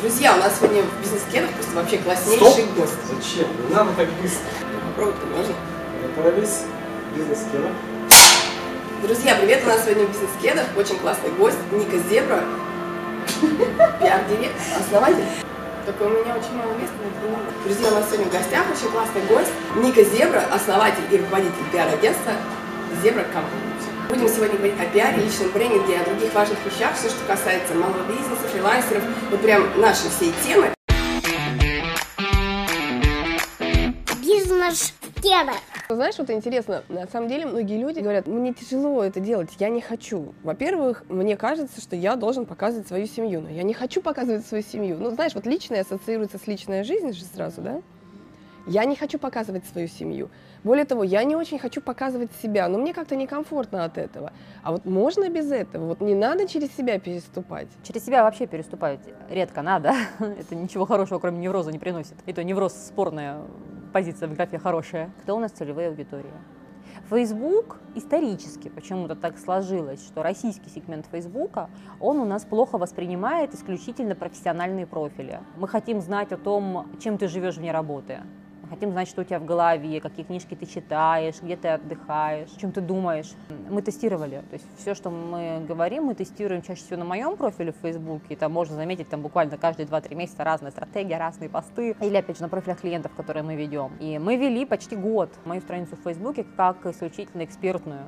Друзья, у нас сегодня в бизнес-кедах просто вообще класснейший Стоп! гость. Зачем? Не надо так быстро. Попробовать можно? Готовились? Бизнес-кеда. Друзья, привет! У нас сегодня в бизнес-кедах очень классный гость Ника Зебра, пиар-директор, основатель. Только у меня очень мало места, но это. Друзья, у нас сегодня в гостях очень классный гость Ника Зебра, основатель и руководитель пиар-агентства Зебра Company. Будем сегодня говорить о пиаре, личном брендинге, о других важных вещах, все, что касается малого бизнеса, фрилансеров, вот прям наши всей темы. Бизнес кеда. Знаешь, вот интересно, на самом деле многие люди говорят, мне тяжело это делать, я не хочу. Во-первых, мне кажется, что я должен показывать свою семью, но я не хочу показывать свою семью. Ну, знаешь, вот личное ассоциируется с личной жизнью же сразу, да? Я не хочу показывать свою семью. Более того, я не очень хочу показывать себя, но мне как-то некомфортно от этого. А вот можно без этого? Вот не надо через себя переступать. Через себя вообще переступать редко надо. Это ничего хорошего, кроме невроза, не приносит. И то невроз спорная позиция в графе хорошая. Кто у нас целевая аудитория? Facebook исторически почему-то так сложилось, что российский сегмент Фейсбука, он у нас плохо воспринимает исключительно профессиональные профили. Мы хотим знать о том, чем ты живешь вне работы. Хотим знать, что у тебя в голове, какие книжки ты читаешь, где ты отдыхаешь, чем ты думаешь. Мы тестировали. То есть все, что мы говорим, мы тестируем чаще всего на моем профиле в Фейсбуке. И там можно заметить, там буквально каждые 2-3 месяца разная стратегия, разные посты. Или, опять же, на профилях клиентов, которые мы ведем. И мы вели почти год мою страницу в Фейсбуке как исключительно экспертную.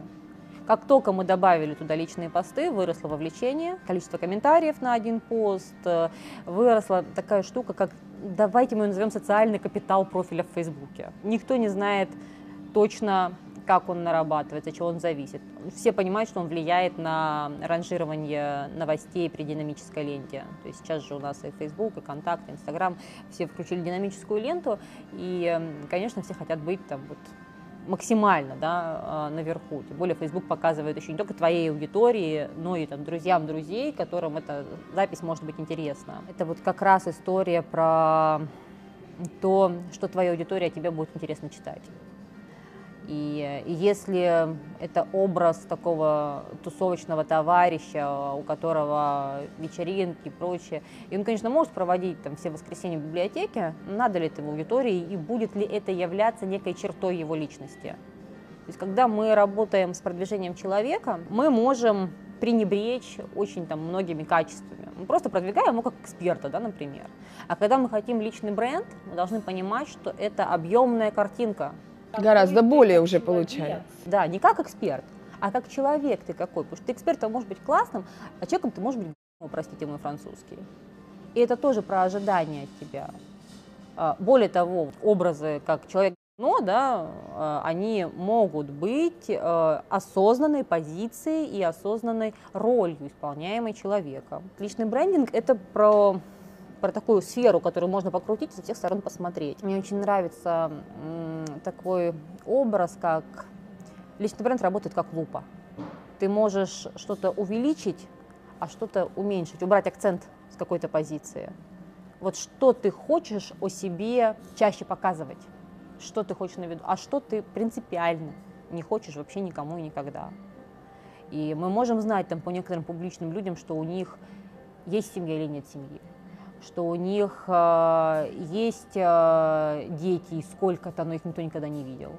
Как только мы добавили туда личные посты, выросло вовлечение, количество комментариев на один пост, э, выросла такая штука, как давайте мы назовем социальный капитал профиля в Фейсбуке. Никто не знает точно, как он нарабатывается, чего он зависит. Все понимают, что он влияет на ранжирование новостей при динамической ленте. То есть сейчас же у нас и Facebook, и Контакт, и Инстаграм, все включили динамическую ленту, и, конечно, все хотят быть там вот максимально да, наверху. Тем более Facebook показывает еще не только твоей аудитории, но и там, друзьям друзей, которым эта запись может быть интересна. Это вот как раз история про то, что твоя аудитория тебе будет интересно читать. И, если это образ такого тусовочного товарища, у которого вечеринки и прочее, и он, конечно, может проводить там все воскресенья в библиотеке, надо ли это его аудитории и будет ли это являться некой чертой его личности. То есть, когда мы работаем с продвижением человека, мы можем пренебречь очень там многими качествами. Мы просто продвигаем его как эксперта, да, например. А когда мы хотим личный бренд, мы должны понимать, что это объемная картинка, Гораздо более уже получается. да, не как эксперт, а как человек ты какой. Потому что ты экспертом можешь быть классным, а человеком ты можешь быть, простите мой французский. И это тоже про ожидания от тебя. А, Более того, образы как человек но, да, а, они могут быть э, осознанной позицией и осознанной ролью, исполняемой человеком. Личный брендинг – это про про такую сферу, которую можно покрутить и со всех сторон посмотреть. Мне очень нравится такой образ, как личный бренд работает как лупа. Ты можешь что-то увеличить, а что-то уменьшить, убрать акцент с какой-то позиции. Вот что ты хочешь о себе чаще показывать, что ты хочешь на виду, а что ты принципиально не хочешь вообще никому и никогда. И мы можем знать там по некоторым публичным людям, что у них есть семья или нет семьи что у них э, есть э, дети, и сколько-то, но их никто никогда не видел.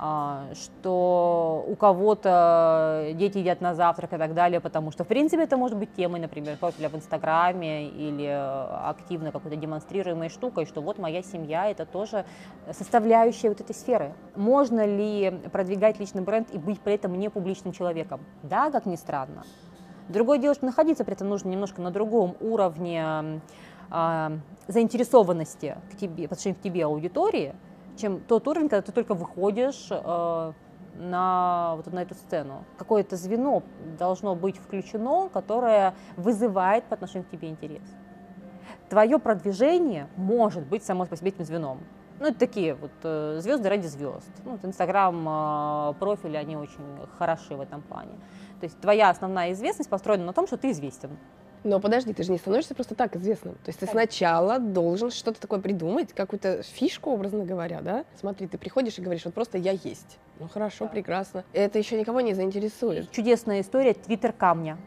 А, что у кого-то дети едят на завтрак и так далее, потому что, в принципе, это может быть темой, например, профиля в Инстаграме или активно какой-то демонстрируемой штукой, что вот моя семья – это тоже составляющая вот этой сферы. Можно ли продвигать личный бренд и быть при этом не публичным человеком? Да, как ни странно. Другое дело, что находиться при этом нужно немножко на другом уровне э, заинтересованности к тебе, по отношению к тебе аудитории, чем тот уровень, когда ты только выходишь э, на, вот на эту сцену. Какое-то звено должно быть включено, которое вызывает по отношению к тебе интерес. Твое продвижение может быть само по себе этим звеном. Ну, это такие вот э, звезды ради звезд. Ну, Инстаграм, э, профили, они очень хороши в этом плане. То есть твоя основная известность построена на том, что ты известен. Но подожди, ты же не становишься просто так известным. То есть ты сначала должен что-то такое придумать, какую-то фишку, образно говоря, да? Смотри, ты приходишь и говоришь, вот просто я есть. Ну хорошо, да. прекрасно. Это еще никого не заинтересует. Чудесная история Твиттер камня.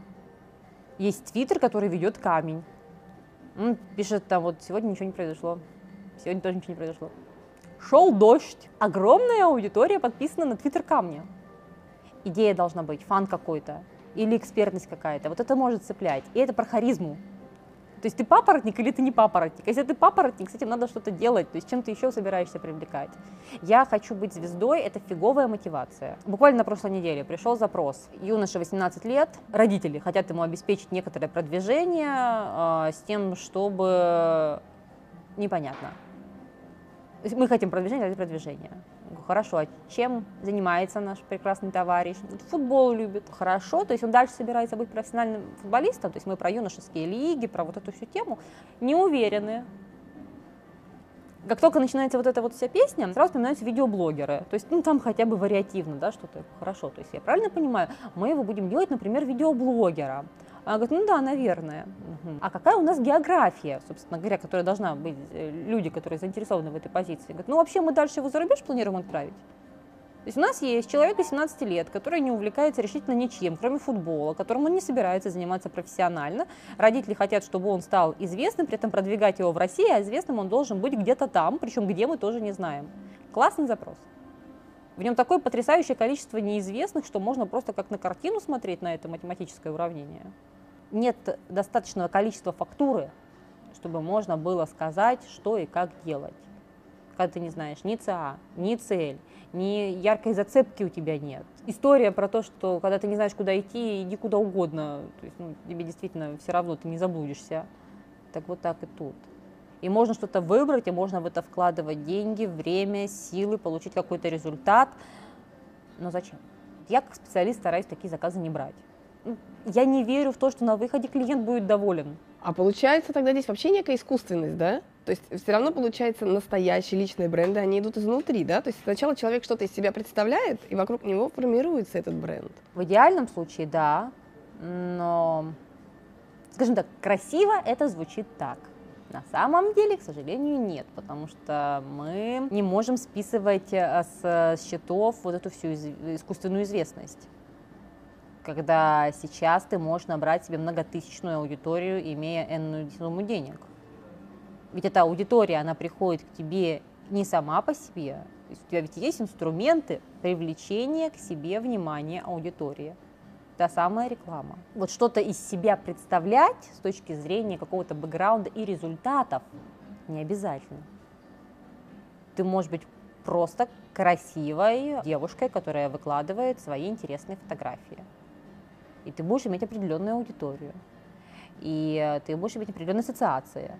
Есть Твиттер, который ведет камень. Он пишет там, вот сегодня ничего не произошло, сегодня тоже ничего не произошло. Шел дождь, огромная аудитория подписана на твиттер камня. Идея должна быть, фан какой-то или экспертность какая-то. Вот это может цеплять. И это про харизму. То есть ты папоротник или ты не папоротник? Если ты папоротник, с этим надо что-то делать, то есть чем ты еще собираешься привлекать? Я хочу быть звездой, это фиговая мотивация. Буквально на прошлой неделе пришел запрос. Юноша 18 лет, родители хотят ему обеспечить некоторое продвижение э, с тем, чтобы... Непонятно. Мы хотим продвижения ради продвижения. Хорошо, а чем занимается наш прекрасный товарищ? Футбол любит. Хорошо, то есть он дальше собирается быть профессиональным футболистом, то есть мы про юношеские лиги, про вот эту всю тему, не уверены. Как только начинается вот эта вот вся песня, сразу вспоминаются видеоблогеры. То есть, ну, там хотя бы вариативно, да, что-то хорошо. То есть, я правильно понимаю, мы его будем делать, например, видеоблогера. Она говорит, ну да, наверное. Угу. А какая у нас география, собственно говоря, которая должна быть, э, люди, которые заинтересованы в этой позиции? Говорит, ну вообще мы дальше его за рубеж планируем отправить. То есть у нас есть человек 18 лет, который не увлекается решительно ничем, кроме футбола, которым он не собирается заниматься профессионально. Родители хотят, чтобы он стал известным, при этом продвигать его в России, а известным он должен быть где-то там, причем где мы тоже не знаем. Классный запрос. В нем такое потрясающее количество неизвестных, что можно просто как на картину смотреть на это математическое уравнение нет достаточного количества фактуры, чтобы можно было сказать, что и как делать. Когда ты не знаешь ни ЦА, ни цель, ни яркой зацепки у тебя нет. История про то, что когда ты не знаешь, куда идти, иди куда угодно. То есть, ну, тебе действительно все равно, ты не заблудишься. Так вот так и тут. И можно что-то выбрать, и можно в это вкладывать деньги, время, силы, получить какой-то результат. Но зачем? Я как специалист стараюсь такие заказы не брать я не верю в то, что на выходе клиент будет доволен. А получается тогда здесь вообще некая искусственность, да? То есть все равно получается настоящие личные бренды, они идут изнутри, да? То есть сначала человек что-то из себя представляет, и вокруг него формируется этот бренд. В идеальном случае, да, но, скажем так, красиво это звучит так. На самом деле, к сожалению, нет, потому что мы не можем списывать э, с счетов вот эту всю искусственную известность когда сейчас ты можешь набрать себе многотысячную аудиторию, имея энную сумму денег. Ведь эта аудитория, она приходит к тебе не сама по себе, то есть у тебя ведь есть инструменты привлечения к себе внимания аудитории. Та самая реклама. Вот что-то из себя представлять с точки зрения какого-то бэкграунда и результатов не обязательно. Ты можешь быть просто красивой девушкой, которая выкладывает свои интересные фотографии и ты будешь иметь определенную аудиторию, и э, ты будешь иметь определенные ассоциации.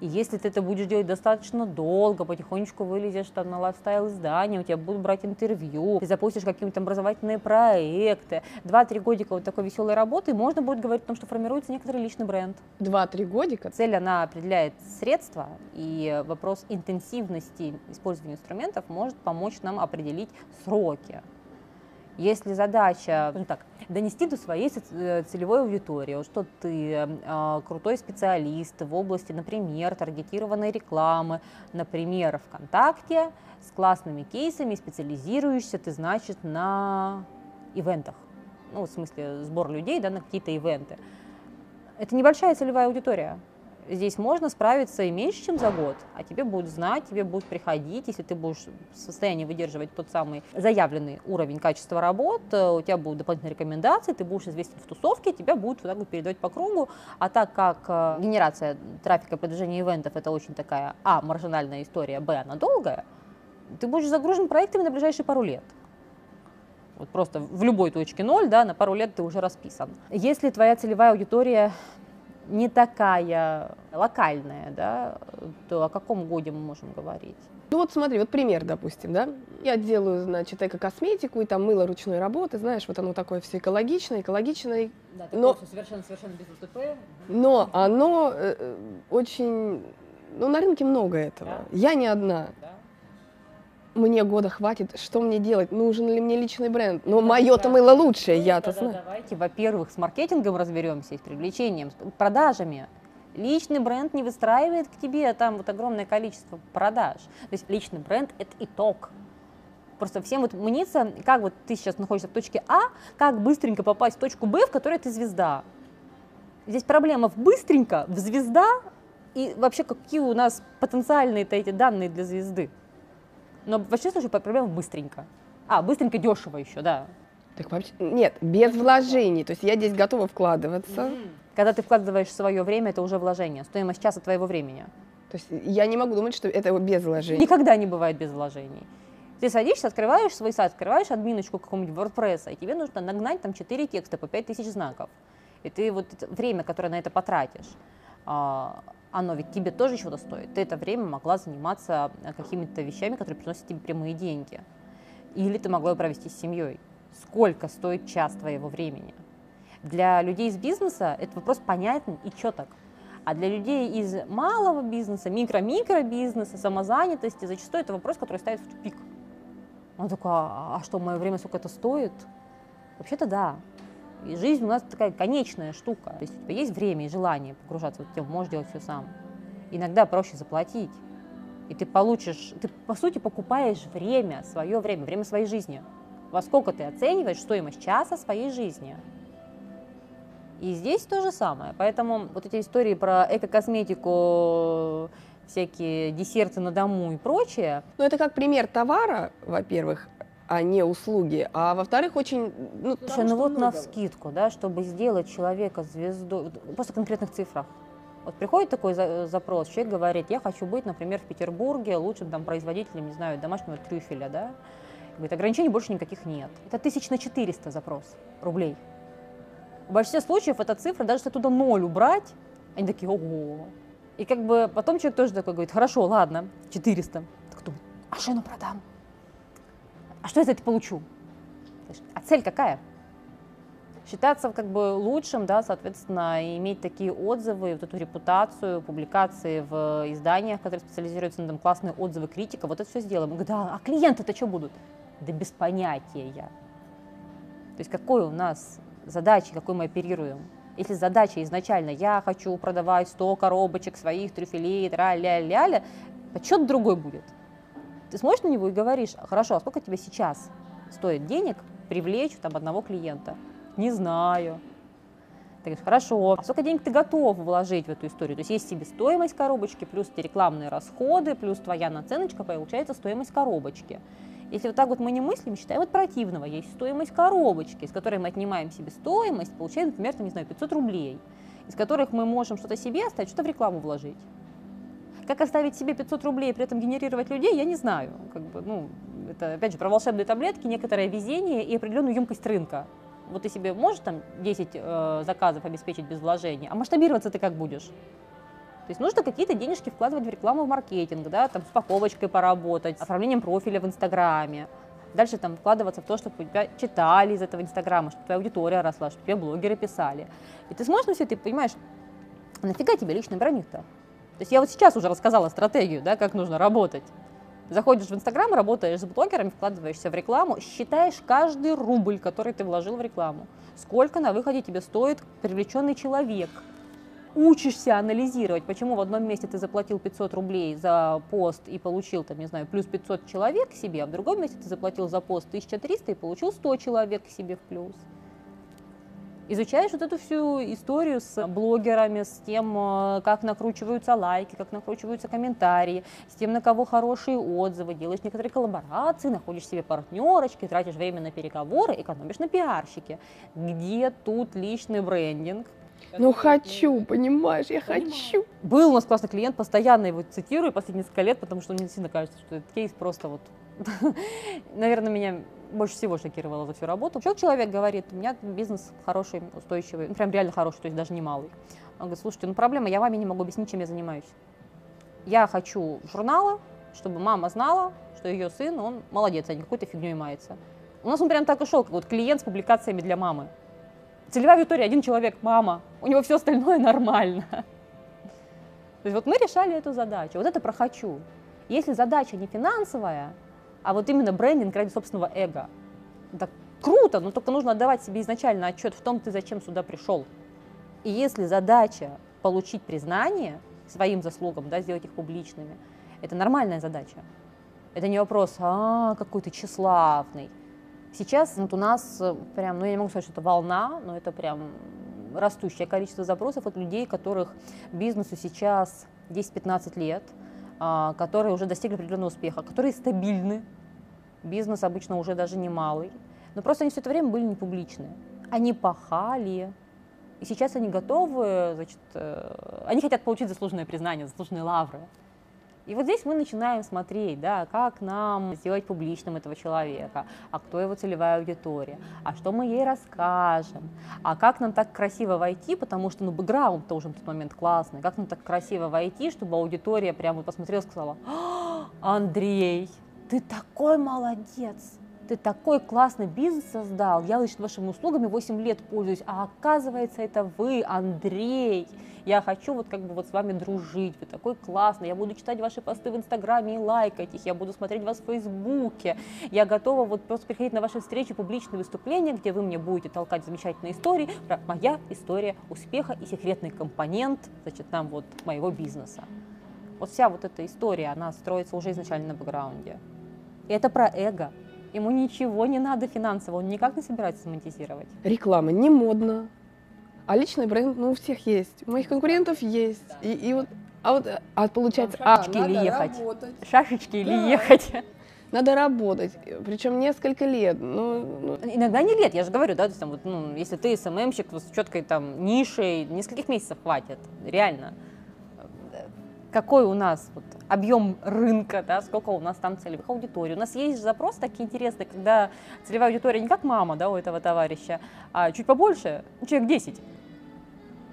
И если ты это будешь делать достаточно долго, потихонечку вылезешь там на лайфстайл издания, у тебя будут брать интервью, ты запустишь какие-то образовательные проекты, два-три годика вот такой веселой работы, можно будет говорить о том, что формируется некоторый личный бренд. Два-три годика? Цель, она определяет средства, и вопрос интенсивности использования инструментов может помочь нам определить сроки. Если задача, ну так, донести до своей э, целевой аудитории, что ты э, крутой специалист в области, например, таргетированной рекламы, например, ВКонтакте, с классными кейсами, специализируешься ты, значит, на ивентах. Ну, в смысле, сбор людей, да, на какие-то ивенты. Это небольшая целевая аудитория здесь можно справиться и меньше, чем за год, а тебе будут знать, тебе будут приходить, если ты будешь в состоянии выдерживать тот самый заявленный уровень качества работ, э, у тебя будут дополнительные рекомендации, ты будешь известен в тусовке, тебя будут вот так вот передавать по кругу, а так как э, генерация трафика, продвижения ивентов это очень такая, а, маржинальная история, б, она долгая, ты будешь загружен проектами на ближайшие пару лет. Вот просто в любой точке ноль, да, на пару лет ты уже расписан. Если твоя целевая аудитория не такая локальная, да, то о каком годе мы можем говорить? Ну вот смотри, вот пример, допустим, да. Я делаю, значит, эко-косметику, и там мыло ручной работы, знаешь, вот оно такое все экологичное, экологичное. Да, но совершенно-совершенно без УТП. Но оно э, э, очень... Ну, на рынке много этого. Да? Я не одна. Да? Мне года хватит, что мне делать, нужен ли мне личный бренд. Но ну, мое-то мыло лучшее, я-то знаю. Давайте, во-первых, с маркетингом разберемся, с привлечением, с продажами. Личный бренд не выстраивает к тебе там вот огромное количество продаж. То есть личный бренд – это итог. Просто всем вот мнится, как вот ты сейчас находишься в точке А, как быстренько попасть в точку Б, в которой ты звезда. Здесь проблема в быстренько, в звезда И вообще, какие у нас потенциальные-то эти данные для звезды? Но вообще, слушай, проблема быстренько. А, быстренько, дешево еще, да. Так вообще, нет, без вложений. То есть я здесь готова вкладываться. Когда ты вкладываешь свое время, это уже вложение, стоимость часа твоего времени. То есть я не могу думать, что это без вложений. Никогда не бывает без вложений. Ты садишься, открываешь свой сайт, открываешь админочку какого-нибудь WordPress, и тебе нужно нагнать там 4 текста по 5000 знаков. И ты вот время, которое на это потратишь, а, оно ведь тебе тоже чего-то стоит. Ты это время могла заниматься э, какими-то вещами, которые приносят тебе прямые деньги. Или ты могла провести с семьей. Сколько стоит час твоего времени? Для людей из бизнеса этот вопрос понятен и четок. А для людей из малого бизнеса, микро-микробизнеса, самозанятости, зачастую это вопрос, который ставит в тупик. Он такой, а, а что, мое время сколько это стоит? Вообще-то да. И жизнь у нас такая конечная штука. То есть у тебя есть время и желание погружаться в эту тему, можешь делать все сам. Иногда проще заплатить. И ты получишь, ты по сути покупаешь время, свое время, время своей жизни. Во сколько ты оцениваешь стоимость часа своей жизни. И здесь то же самое. Поэтому вот эти истории про эко-косметику, всякие десерты на дому и прочее. Ну, это как пример товара, во-первых, а не услуги. А во-вторых, очень... Ну, Слушай, ну вот много. на вскидку, да, чтобы сделать человека звездой, просто конкретных цифрах. Вот приходит такой запрос, человек говорит, я хочу быть, например, в Петербурге лучшим там производителем, не знаю, домашнего трюфеля, да. Говорит, ограничений больше никаких нет. Это тысяч на 400 запрос рублей. В большинстве случаев эта цифра, даже если туда ноль убрать, они такие, ого. И как бы потом человек тоже такой говорит, хорошо, ладно, 400. Так думает, а что я продам? А что я за это получу? А цель какая? Считаться как бы лучшим, да, соответственно, иметь такие отзывы, вот эту репутацию, публикации в изданиях, которые специализируются на этом, классные отзывы критика, вот это все сделаем. говорю, да, а клиенты-то что будут? Да без понятия я. То есть какой у нас задачи, какой мы оперируем. Если задача изначально «я хочу продавать 100 коробочек своих трюфелей, тра-ля-ля-ля», подсчет другой будет. Ты смотришь на него и говоришь, хорошо, а сколько тебе сейчас стоит денег привлечь там одного клиента? Не знаю. Ты говоришь, хорошо, а сколько денег ты готов вложить в эту историю? То есть есть себестоимость коробочки, плюс эти рекламные расходы, плюс твоя наценочка, получается стоимость коробочки. Если вот так вот мы не мыслим, считаем от противного. Есть стоимость коробочки, с которой мы отнимаем себе стоимость, получаем, например, там, не знаю, 500 рублей, из которых мы можем что-то себе оставить, что-то в рекламу вложить. Как оставить себе 500 рублей и при этом генерировать людей, я не знаю. Как бы, ну, это, опять же, про волшебные таблетки, некоторое везение и определенную емкость рынка. Вот ты себе можешь там 10 э, заказов обеспечить без вложения, а масштабироваться ты как будешь? То есть нужно какие-то денежки вкладывать в рекламу, в маркетинг, да, там с упаковочкой поработать, оформлением профиля в Инстаграме. Дальше там вкладываться в то, чтобы тебя читали из этого Инстаграма, чтобы твоя аудитория росла, чтобы тебе блогеры писали. И ты смотришь на все, ты понимаешь, нафига тебе личный броник-то? То есть я вот сейчас уже рассказала стратегию, да, как нужно работать. Заходишь в Инстаграм, работаешь с блогерами, вкладываешься в рекламу, считаешь каждый рубль, который ты вложил в рекламу. Сколько на выходе тебе стоит привлеченный человек – учишься анализировать, почему в одном месте ты заплатил 500 рублей за пост и получил, там, не знаю, плюс 500 человек к себе, а в другом месте ты заплатил за пост 1300 и получил 100 человек к себе в плюс. Изучаешь вот эту всю историю с блогерами, с тем, э, как накручиваются лайки, как накручиваются комментарии, с тем, на кого хорошие отзывы, делаешь некоторые коллаборации, находишь себе партнерочки, тратишь время на переговоры, экономишь на пиарщике. Где тут личный брендинг? Ну хочу, понимаешь, я Понимаю. хочу. Был у нас классный клиент, постоянно его цитирую последние несколько лет, потому что мне сильно кажется, что этот кейс просто вот, наверное, меня больше всего шокировало за всю работу. Человек, человек говорит, у меня бизнес хороший, устойчивый, ну, прям реально хороший, то есть даже не малый. Он говорит, слушайте, ну проблема, я вами не могу объяснить, чем я занимаюсь. Я хочу журнала, чтобы мама знала, что ее сын, он молодец, а не какой-то фигней мается. У нас он прям так и шел, как вот клиент с публикациями для мамы. Целевая аудитория один человек, мама. У него все остальное нормально. То есть вот мы решали эту задачу. Вот это про хочу. Если задача не финансовая, а вот именно брендинг ради собственного эго, это круто, но только нужно отдавать себе изначально отчет в том, ты зачем сюда пришел. И если задача получить признание своим заслугам, да, сделать их публичными, это нормальная задача. Это не вопрос, а, какой ты тщеславный, Сейчас вот у нас э, прям, ну я не могу сказать, что это волна, но это прям растущее количество запросов от людей, которых бизнесу сейчас 10-15 лет, а, которые уже достигли определенного успеха, которые стабильны, бизнес обычно уже даже немалый, но просто они все это время были не публичные. Они пахали, и сейчас они готовы, значит, э, они хотят получить заслуженное признание, заслуженные лавры. И вот здесь мы начинаем смотреть, да, как нам сделать публичным этого человека, а кто его целевая аудитория, а что мы ей расскажем, а как нам так красиво войти, потому что, ну, бэкграунд тоже в тот момент классный, как нам так красиво войти, чтобы аудитория прямо посмотрела и сказала, «А, Андрей, ты такой молодец, ты такой классный бизнес создал, я, значит, вашими услугами 8 лет пользуюсь, а оказывается, это вы, Андрей, я хочу вот как бы вот с вами дружить, вы такой классный, я буду читать ваши посты в Инстаграме и лайкать их, я буду смотреть вас в Фейсбуке, я готова вот просто приходить на ваши встречи, публичные выступления, где вы мне будете толкать замечательные истории про моя история успеха и секретный компонент, значит, там вот моего бизнеса. Вот вся вот эта история, она строится уже изначально на бэкграунде. И это про эго. Ему ничего не надо финансово, он никак не собирается монетизировать. Реклама не модно, а личный бренд, ну, у всех есть. У моих конкурентов есть. И, и вот, а вот, а получается, а, Шашечки или надо ехать? работать. Шашечки или Да. ехать? Надо работать, причем несколько лет. Ну, ну, Иногда не лет, я же говорю, да, то есть, там, вот, ну, если ты СММщик вот с четкой там нишей, нескольких месяцев хватит, реально. Какой у нас вот, объем рынка, да, сколько у нас там целевых аудиторий. У нас есть запрос такие интересные, когда целевая аудитория не как мама, да, у этого товарища, а чуть побольше, человек 10.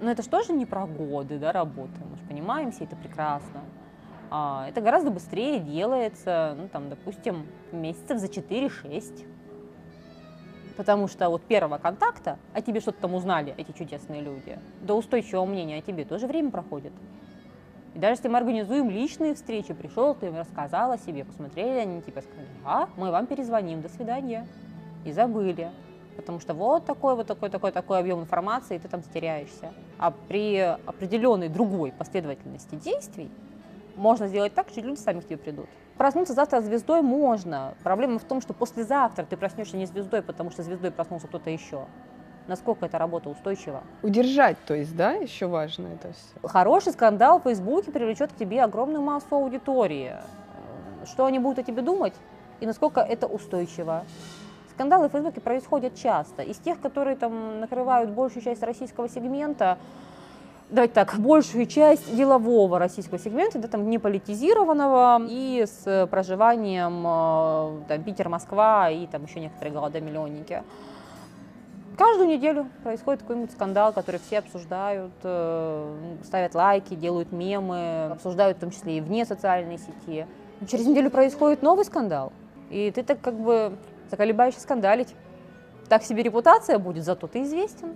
Но это же тоже не про годы, да, работы, мы же понимаем все это прекрасно. А, это гораздо быстрее делается, ну, там, допустим, месяцев за 4-6. Потому что от первого контакта о тебе что-то там узнали, эти чудесные люди, до устойчивого мнения о тебе тоже время проходит. И даже если мы организуем личные встречи, пришел, ты им рассказал о себе, посмотрели, они тебе сказали, а, мы вам перезвоним, до свидания. И забыли. Потому что вот такой, вот такой, такой, такой объем информации, и ты там затеряешься. А при определенной другой последовательности действий можно сделать так, что люди сами к тебе придут. Проснуться завтра звездой можно. Проблема в том, что послезавтра ты проснешься не звездой, потому что звездой проснулся кто-то еще. Насколько эта работа устойчива? удержать, то есть, да, еще важно это все. Хороший скандал в Фейсбуке привлечет к тебе огромную массу аудитории. Э, Что они будут о тебе думать и насколько это устойчиво. Скандалы в Фейсбуке происходят часто. Из тех, которые там накрывают большую часть российского сегмента, давайте так, большую часть делового российского сегмента, да, там не политизированного, и с проживанием э, там, Питер, Москва и там еще некоторые города-миллионники. Каждую неделю происходит какой-нибудь скандал, который все обсуждают, э, ставят лайки, делают мемы, обсуждают в том числе и вне социальной сети. Но через неделю происходит новый скандал, и ты так как бы заколебаешься скандалить. Так себе репутация будет, зато ты известен.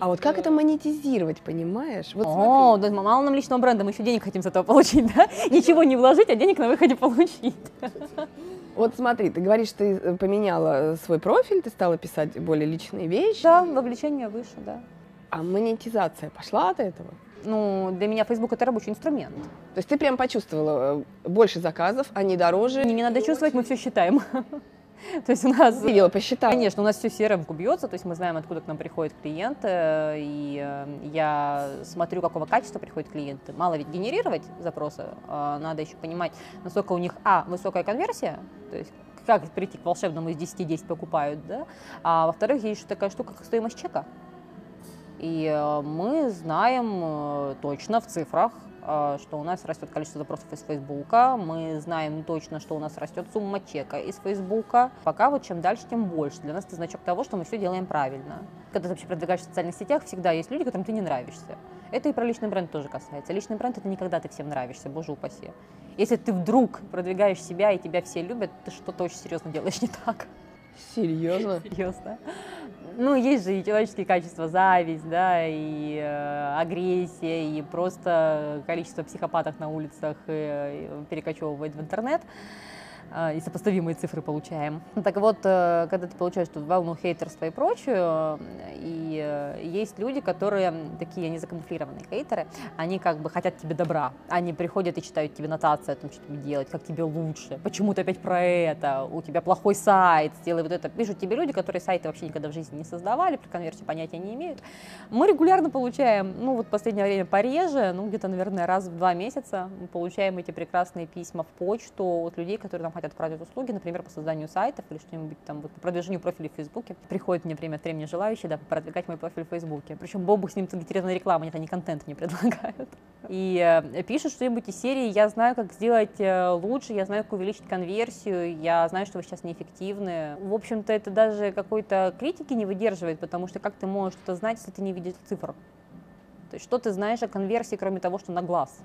А вот как это монетизировать, понимаешь? Вот О, да, мало нам личного бренда, мы еще денег хотим с этого получить, да? Ничего не вложить, а денег на выходе получить. Вот смотри, ты говоришь, ты э, поменяла э, свой профиль, ты стала писать более личные вещи. Да, вовлечение выше, да. А монетизация пошла от этого? Ну, для меня Facebook это рабочий инструмент. То есть ты прям почувствовала э, больше заказов, они дороже. Не, не надо чувствовать, мы все считаем. То есть у нас... Видела, посчитала. Конечно, у нас все CRM бьется, то есть мы знаем, откуда к нам приходит клиент, э, и э, я смотрю, какого качества приходят клиенты. Мало ведь генерировать запросы, а надо еще понимать, насколько у них, а, высокая конверсия, то есть как прийти к волшебному из 10 10 покупают, да, а во-вторых, есть еще такая штука, как стоимость чека. И э, мы знаем э, точно в цифрах, что у нас растет количество запросов из Фейсбука, мы знаем точно, что у нас растет сумма чека из Фейсбука. Пока вот чем дальше, тем больше. Для нас это значок того, что мы все делаем правильно. Когда ты вообще продвигаешь в социальных сетях, всегда есть люди, которым ты не нравишься. Это и про личный бренд тоже касается. Личный бренд – это не когда ты всем нравишься, боже упаси. Если ты вдруг продвигаешь себя и тебя все любят, ты что-то очень серьезно делаешь не так. Серьезно? Серьезно. Ну, есть же и человеческие качества, зависть, да, и э, агрессия, и просто количество психопатов на улицах э, перекочевывает в интернет. а, и сопоставимые цифры получаем. Так вот, э, когда ты получаешь тут волну хейтерства и прочее, и э, есть люди, которые такие незакамуфлированные хейтеры, они как бы хотят тебе добра. Они приходят и читают тебе нотации о том, что тебе делать, как тебе лучше, почему ты опять про это, у тебя плохой сайт, сделай вот это. Пишут тебе люди, которые сайты вообще никогда в жизни не создавали, про конверсию понятия не имеют. Мы регулярно получаем, ну вот в последнее время пореже, ну где-то, наверное, раз в два месяца мы получаем эти прекрасные письма в почту от людей, которые нам хотят продать услуги, например, по созданию сайтов или что-нибудь там, вот, по продвижению профиля в Фейсбуке. Приходят мне время от времени желающие, да, продвигать мой профиль в Фейсбуке. Причем Бобу с ним таргетированная реклама, нет, они контент не предлагают. И э, пишут что-нибудь из серии «Я знаю, как сделать э, лучше, я знаю, как увеличить конверсию, я знаю, что вы сейчас неэффективны». В общем-то, это даже какой-то критики не выдерживает, потому что как ты можешь что-то знать, если ты не видишь цифр? То есть что ты знаешь о конверсии, кроме того, что на глаз?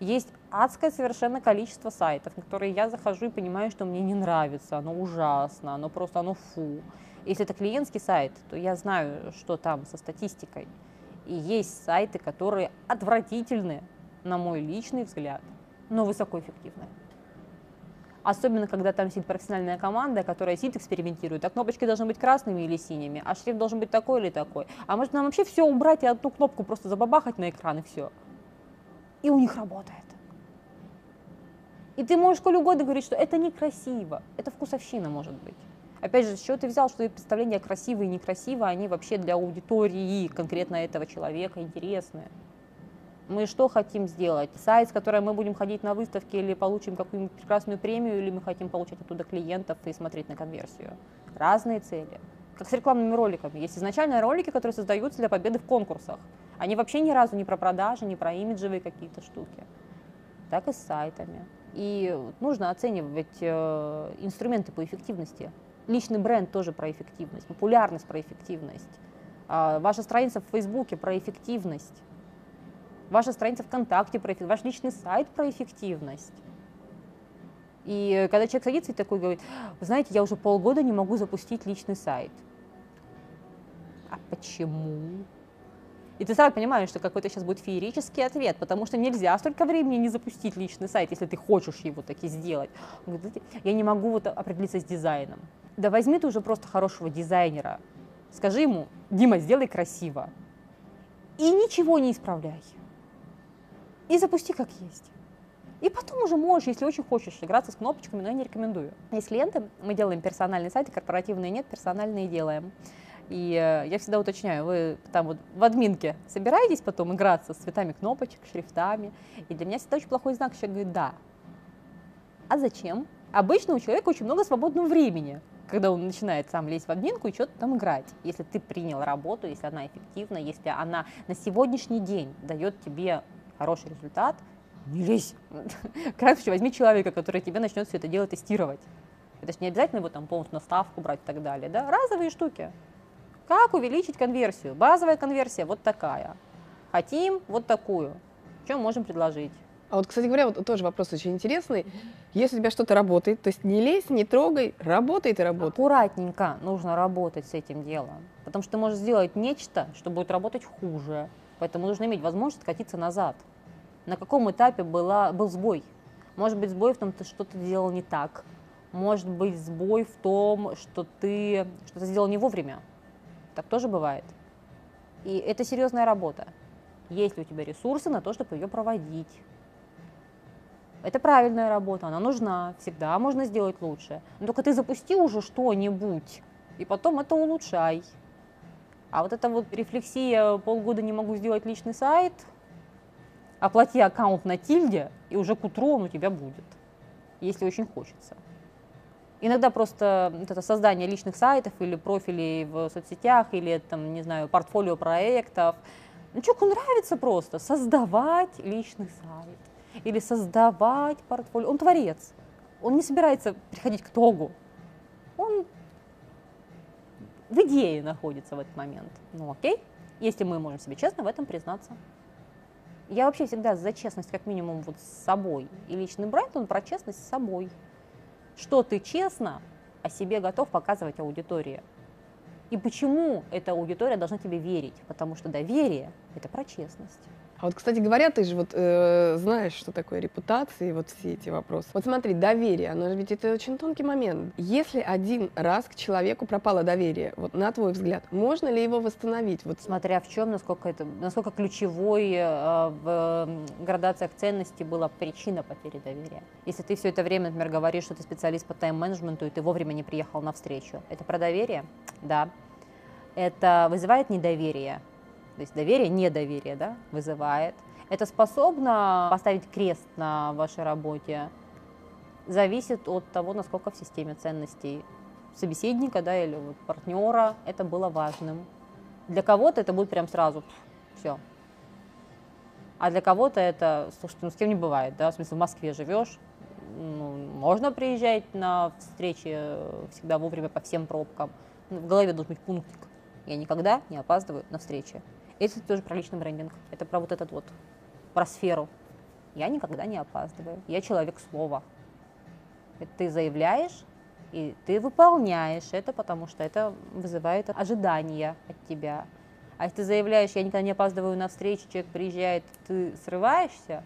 Есть адское совершенно количество сайтов, на которые я захожу и понимаю, что мне не нравится, оно ужасно, оно просто, оно фу. Если это клиентский сайт, то я знаю, что там со статистикой. И есть сайты, которые отвратительны, на мой личный взгляд, но высокоэффективны. Особенно, когда там сидит профессиональная команда, которая сидит, экспериментирует. А кнопочки должны быть красными или синими, а шрифт должен быть такой или такой. А может нам вообще все убрать и одну кнопку просто забабахать на экран и все и у них работает. И ты можешь сколь угодно говорить, что это некрасиво, это вкусовщина может быть. Опять же, с чего ты взял, что и представления красивые и некрасивые, они вообще для аудитории конкретно этого человека интересны? Мы что хотим сделать? Сайт, с которым мы будем ходить на выставки или получим какую-нибудь прекрасную премию, или мы хотим получать оттуда клиентов и смотреть на конверсию? Разные цели. Как с рекламными роликами. Есть изначальные ролики, которые создаются для победы в конкурсах. Они вообще ни разу не про продажи, не про имиджевые какие-то штуки. Так и с сайтами. И нужно оценивать э, инструменты по эффективности. Личный бренд тоже про эффективность, популярность про эффективность. Э, ваша страница в Фейсбуке про эффективность. Ваша страница ВКонтакте про эффективность. Ваш личный сайт про эффективность. И когда человек садится и такой говорит, знаете, я уже полгода не могу запустить личный сайт. А почему? И ты сразу понимаешь, что какой-то сейчас будет феерический ответ, потому что нельзя столько времени не запустить личный сайт, если ты хочешь его таки сделать. Он говорит, я не могу вот определиться с дизайном. Да возьми ты уже просто хорошего дизайнера, скажи ему, Дима, сделай красиво. И ничего не исправляй. И запусти как есть. И потом уже можешь, если очень хочешь, играться с кнопочками, но я не рекомендую. Есть клиенты, мы делаем персональные сайты, корпоративные нет, персональные делаем. И э, я всегда уточняю, вы там вот в админке собираетесь потом играться с цветами кнопочек, шрифтами? И для меня всегда очень плохой знак, человек говорит «да». А зачем? Обычно у человека очень много свободного времени, когда он начинает сам лезть в админку и что-то там играть. Если ты принял работу, если она эффективна, если она на сегодняшний день дает тебе хороший результат, не лезь. Случае возьми человека, который тебе начнет все это дело тестировать. Это же не обязательно его там полностью на ставку брать и так далее. Да? Разовые штуки. Как увеличить конверсию? Базовая конверсия вот такая. Хотим вот такую. Что можем предложить? А вот, кстати говоря, вот тоже вопрос очень интересный. Если у тебя что-то работает, то есть не лезь, не трогай, работает и работает. Аккуратненько нужно работать с этим делом. Потому что ты можешь сделать нечто, что будет работать хуже. Поэтому нужно иметь возможность катиться назад. На каком этапе была, был сбой? Может быть, сбой в том, что ты что-то делал не так. Может быть, сбой в том, что ты что-то сделал не вовремя. Так тоже бывает. И это серьезная работа. Есть ли у тебя ресурсы на то, чтобы ее проводить? Это правильная работа, она нужна, всегда можно сделать лучше. Но только ты запусти уже что-нибудь, и потом это улучшай. А вот эта вот рефлексия полгода не могу сделать личный сайт, оплати аккаунт на тильде, и уже к утру он у тебя будет, если очень хочется. Иногда просто это создание личных сайтов или профилей в соцсетях, или там, не знаю, портфолио проектов. Ну, человеку нравится просто создавать личный сайт или создавать портфолио. Он творец. Он не собирается приходить к тогу. Он в идее находится в этот момент. Ну окей, если мы можем себе честно в этом признаться. Я вообще всегда за честность как минимум вот с собой. И личный бренд, он про честность с собой что ты честно о себе готов показывать аудитории. И почему эта аудитория должна тебе верить? Потому что доверие – это про честность. А вот, кстати говоря, ты же вот э, знаешь, что такое репутация и вот все эти вопросы. Вот смотри, доверие, оно ведь это очень тонкий момент. Если один раз к человеку пропало доверие, вот на твой взгляд, можно ли его восстановить? Вот Смотря в чем, насколько это, насколько ключевой э, в градациях ценностей была причина потери доверия. Если ты все это время, например, говоришь, что ты специалист по тайм-менеджменту, и ты вовремя не приехал на встречу, это про доверие? Да. Это вызывает недоверие, то есть доверие, недоверие, да, вызывает. Это способно поставить крест на вашей работе. Зависит от того, насколько в системе ценностей собеседника, да, или вот партнера это было важным. Для кого-то это будет прям сразу все. А для кого-то это, слушайте, ну с кем не бывает, да, в смысле в Москве живешь, ну, можно приезжать на встречи э, всегда вовремя по всем пробкам. В голове должен быть пунктик. Я никогда не опаздываю на встречи. Это тоже про личный брендинг. Это про вот этот вот, про сферу. Я никогда не опаздываю. Я человек слова. Ты заявляешь, и ты выполняешь это, потому что это вызывает ожидания от тебя. А если ты заявляешь, я никогда не опаздываю на встречу, человек приезжает, ты срываешься,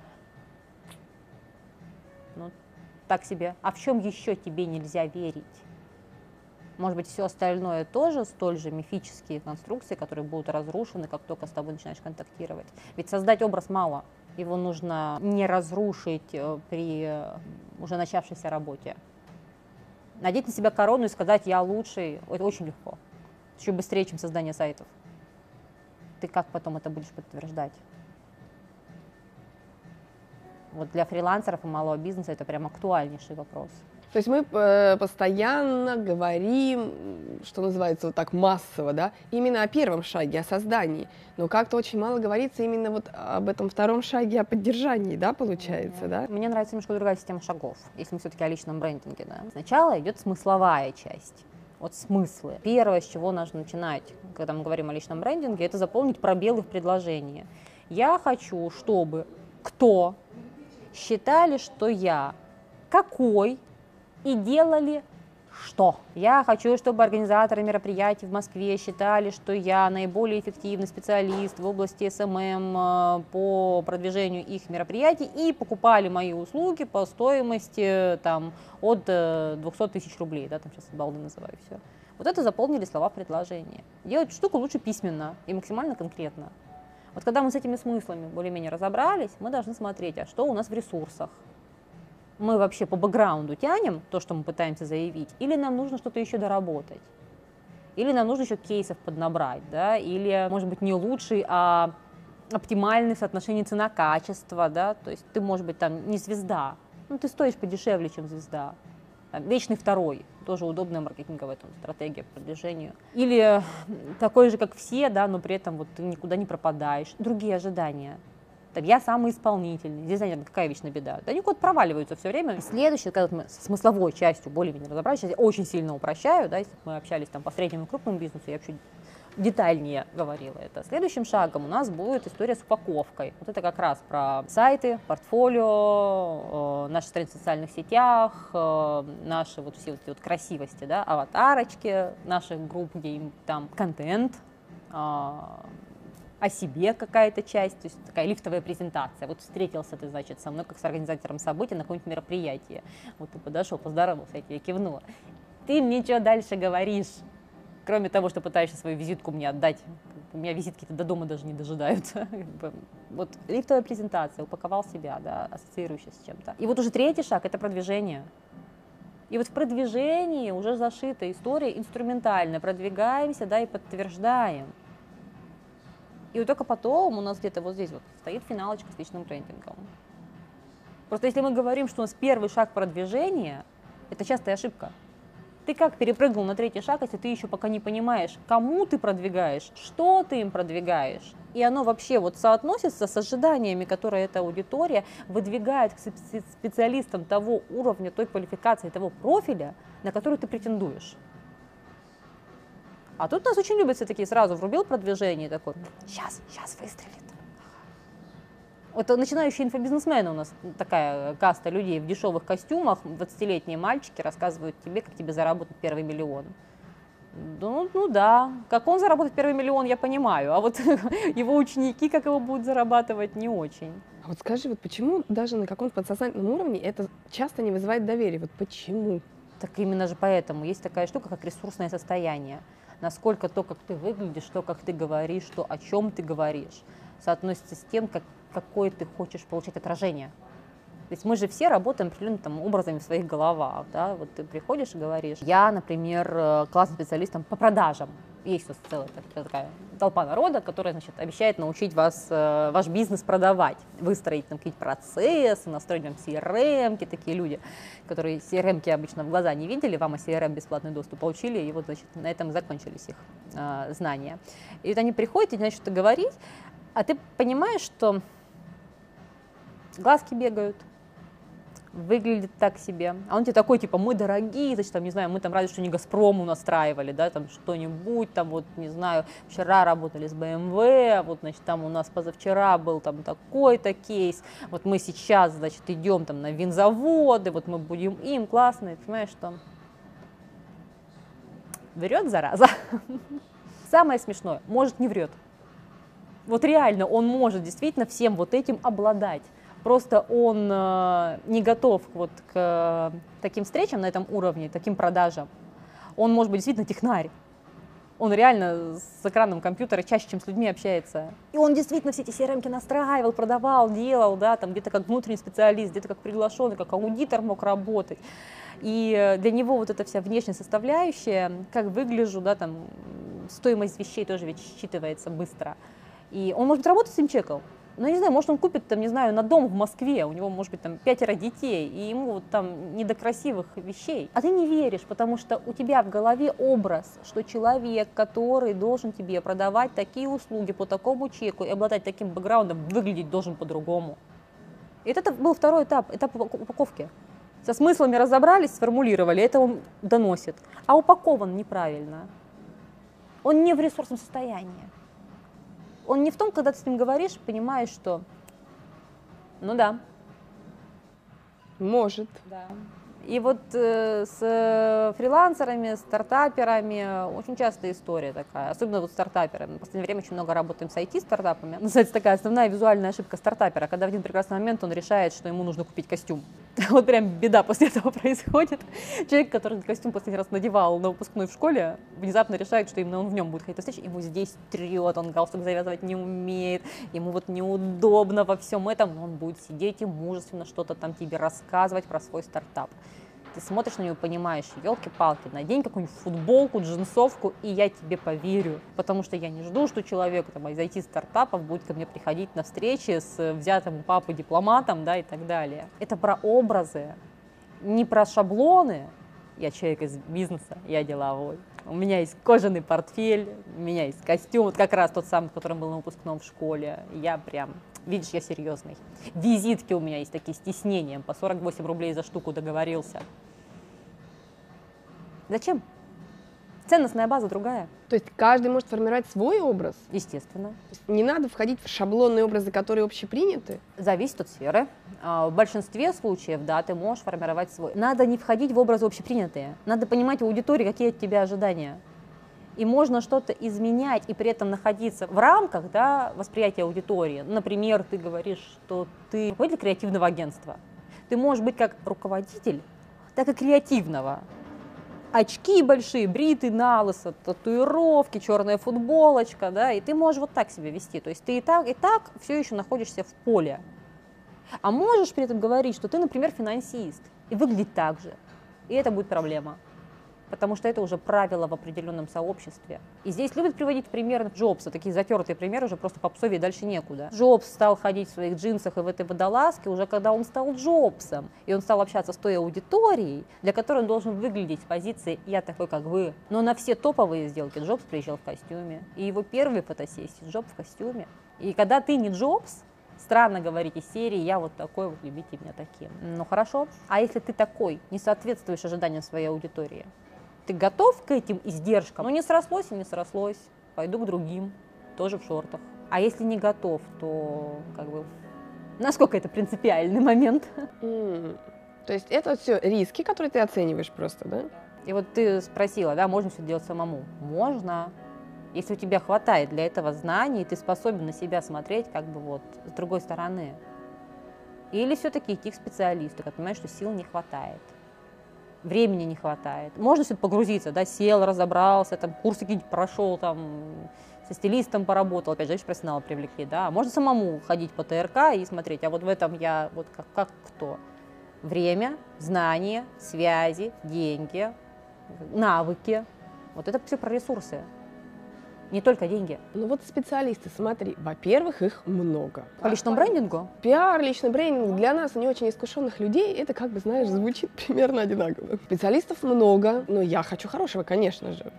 ну, так себе. А в чем еще тебе нельзя верить? Может быть, все остальное тоже столь же мифические конструкции, которые будут разрушены, как только с тобой начинаешь контактировать. Ведь создать образ мало. Его нужно не разрушить э, при э, уже начавшейся работе. Надеть на себя корону и сказать «я лучший» — это очень легко. Еще быстрее, чем создание сайтов. Ты как потом это будешь подтверждать? Вот для фрилансеров и малого бизнеса это прям актуальнейший вопрос. То есть мы э, постоянно говорим, что называется вот так массово, да, именно о первом шаге, о создании. Но как-то очень мало говорится именно вот об этом втором шаге, о поддержании, да, получается, да? Мне нравится немножко другая система шагов, если мы все-таки о личном брендинге, да. Сначала идет смысловая часть. Вот смыслы. Первое, с чего нужно начинать, когда мы говорим о личном брендинге, это заполнить пробелы в предложении. Я хочу, чтобы кто считали, что я какой и делали что? Я хочу, чтобы организаторы мероприятий в Москве считали, что я наиболее эффективный специалист в области SMM э, по продвижению их мероприятий и покупали мои услуги по стоимости там, от 200 э, тысяч рублей, да, там сейчас балды называю все. Вот это заполнили слова в предложении. Делать штуку лучше письменно и максимально конкретно. Вот когда мы с этими смыслами более-менее разобрались, мы должны смотреть, а что у нас в ресурсах, мы вообще по бэкграунду тянем то, что мы пытаемся заявить, или нам нужно что-то еще доработать, или нам нужно еще кейсов поднабрать, да, или, может быть, не лучший, а оптимальный соотношение цена-качество, да, то есть ты, может быть, там не звезда, ну, ты стоишь подешевле, чем звезда, вечный второй, тоже удобная маркетинговая там, стратегия по продвижению. Или такой же, как все, да, но при этом вот ты никуда не пропадаешь. Другие ожидания там, я самый исполнительный. Знаете, какая вечная беда. Да они куда-то проваливаются все время. Следующее, когда мы с смысловой частью более-менее разобрались, сейчас я очень сильно упрощаю, да, если мы общались там по среднему и крупному бизнесу, я вообще детальнее говорила это. Следующим шагом у нас будет история с упаковкой. Вот это как раз про сайты, портфолио, э, наши страницы в социальных сетях, э, наши вот все вот эти вот красивости, да, аватарочки наших групп, где им там контент, э, о себе какая-то часть, то есть такая лифтовая презентация. Вот встретился ты, значит, со мной как с организатором события на каком-нибудь мероприятии. Вот ты подошел, поздоровался, я тебе кивнула. Ты мне что дальше говоришь? Кроме того, что пытаешься свою визитку мне отдать, у меня визитки-то до дома даже не дожидаются. Вот лифтовая презентация, упаковал себя, да, ассоциирующая с чем-то. И вот уже третий шаг – это продвижение. И вот в продвижении уже зашита история инструментальная. Продвигаемся, да, и подтверждаем. И вот только потом у нас где-то вот здесь вот стоит финалочка с личным брендингом. Просто если мы говорим, что у нас первый шаг продвижения, это частая ошибка. Ты как перепрыгнул на третий шаг, если ты еще пока не понимаешь, кому ты продвигаешь, что ты им продвигаешь, и оно вообще вот соотносится с ожиданиями, которые эта аудитория выдвигает к специалистам того уровня, той квалификации, того профиля, на который ты претендуешь. А тут нас очень любят все такие, сразу врубил продвижение такой, сейчас, сейчас выстрелит. Вот начинающие инфобизнесмены у нас такая каста людей в дешевых костюмах, 20-летние мальчики рассказывают тебе, как тебе заработать первый миллион. Ну, ну да, как он заработает первый миллион, я понимаю, а вот его ученики, как его будут зарабатывать, не очень. А вот скажи, вот почему даже на каком-то подсознательном уровне это часто не вызывает доверия? Вот почему? Так именно же поэтому есть такая штука, как ресурсное состояние. Насколько то, как ты выглядишь, то, как ты говоришь, то, о чем ты говоришь, соотносится с тем, как, какое ты хочешь получать отражение. То есть мы же все работаем определенным там, образами в своих головах. Да? Вот ты приходишь и говоришь, я, например, э, классный специалист там, по продажам. Есть у целая такая толпа народа, которая значит, обещает научить вас э, ваш бизнес продавать, выстроить там какие-то процессы, настроить вам CRM, такие люди, которые CRM обычно в глаза не видели, вам о CRM бесплатный доступ получили, и вот значит, на этом закончились их э, знания. И вот они приходят и начинают что-то говорить, а ты понимаешь, что глазки бегают, выглядит так себе. А он тебе такой, типа, мы дорогие, значит, там, не знаю, мы там разве что не Газпрому настраивали, да, там что-нибудь, там, вот, не знаю, вчера работали с BMW, вот, значит, там у нас позавчера был там такой-то кейс, вот мы сейчас, значит, идем там на винзаводы, вот мы будем им, классно, и понимаешь, что врет, зараза. Самое смешное, может, не врет. Вот реально он может действительно всем вот этим обладать. Просто он э, не готов вот к э, таким встречам на этом уровне, таким продажам. Он может быть действительно технарь. Он реально с экраном компьютера чаще, чем с людьми общается. И он действительно все эти CRM настраивал, продавал, делал, да, там где-то как внутренний специалист, где-то как приглашенный, как аудитор мог работать. И для него вот эта вся внешняя составляющая, как выгляжу, да, там стоимость вещей тоже ведь считывается быстро. И он, может работать с этим чеком, ну, не знаю, может, он купит, там, не знаю, на дом в Москве, у него, может быть, там, пятеро детей, и ему вот там не до красивых вещей. А ты не веришь, потому что у тебя в голове образ, что человек, который должен тебе продавать такие услуги по такому чеку и обладать таким бэкграундом, выглядеть должен по-другому. И это был второй этап, этап упаковки. Со смыслами разобрались, сформулировали, это он доносит. А упакован неправильно. Он не в ресурсном состоянии он не в том, когда ты с ним говоришь, понимаешь, что, ну да. Может. Да. И вот э, с э, фрилансерами, стартаперами очень частая история такая, особенно вот стартаперами. В последнее время очень много работаем с IT-стартапами. Называется такая основная визуальная ошибка стартапера, когда в один прекрасный момент он решает, что ему нужно купить костюм. Вот прям беда после этого происходит. Человек, который костюм последний раз надевал на выпускной в школе, внезапно решает, что именно он в нем будет ходить на встречу, ему здесь трет, он галстук завязывать не умеет, ему вот неудобно во всем этом, но он будет сидеть и мужественно что-то там тебе рассказывать про свой стартап ты смотришь на него, понимаешь, елки-палки, надень какую-нибудь футболку, джинсовку, и я тебе поверю. Потому что я не жду, что человек там, из IT-стартапов будет ко мне приходить на встречи с взятым у папы дипломатом, да, и так далее. Это про образы, не про шаблоны. Я человек из бизнеса, я деловой. У меня есть кожаный портфель, у меня есть костюм, вот как раз тот самый, в котором был на выпускном в школе. Я прям Видишь, я серьезный. Визитки у меня есть такие с тиснением. По 48 рублей за штуку договорился. Зачем? Ценностная база другая. То есть каждый может формировать свой образ? Естественно. Не надо входить в шаблонные образы, которые общеприняты? Зависит от сферы. А, в большинстве случаев, да, ты можешь формировать свой. Надо не входить в образы общепринятые. Надо понимать у аудитории, какие от тебя ожидания и можно что-то изменять и при этом находиться в рамках да, восприятия аудитории. Например, ты говоришь, что ты руководитель креативного агентства. Ты можешь быть как руководитель, так и креативного. Очки большие, бритый на лысо, татуировки, черная футболочка, да, и ты можешь вот так себя вести. То есть ты и так, и так все еще находишься в поле. А можешь при этом говорить, что ты, например, финансист, и выглядеть так же. И это будет проблема потому что это уже правило в определенном сообществе. И здесь любят приводить примеры Джобса, такие затертые примеры, уже просто попсовее дальше некуда. Джобс стал ходить в своих джинсах и в этой водолазке уже когда он стал Джобсом, и он стал общаться с той аудиторией, для которой он должен выглядеть в позиции «я такой, как вы». Но на все топовые сделки Джобс приезжал в костюме, и его первые фотосессии Джобс в костюме. И когда ты не Джобс, Странно говорить из серии «я вот такой, вот любите меня таким». Ну хорошо. А если ты такой, не соответствуешь ожиданиям своей аудитории, ты готов к этим издержкам? Ну, не срослось и не срослось. Пойду к другим, тоже в шортах. А если не готов, то как бы насколько это принципиальный момент? Mm. То есть это все риски, которые ты оцениваешь просто, да? И вот ты спросила, да, можно все делать самому? Можно. Если у тебя хватает для этого знаний, ты способен на себя смотреть как бы вот с другой стороны. Или все-таки идти к специалисту, когда понимаешь, что сил не хватает, времени не хватает. Можно все погрузиться, да, сел, разобрался, там курсы какие-нибудь прошел, там со стилистом поработал, опять же, профессионала привлекли, да. Можно самому ходить по ТРК и смотреть, а вот в этом я вот как, как кто. Время, знания, связи, деньги, навыки. Вот это все про ресурсы. Не только деньги. Ну вот специалисты, смотри, во-первых, их много. По личному брендингу? Пиар, личный брендинг для нас, не очень искушенных людей, это как бы, знаешь, звучит примерно одинаково. Специалистов много, но я хочу хорошего, конечно же.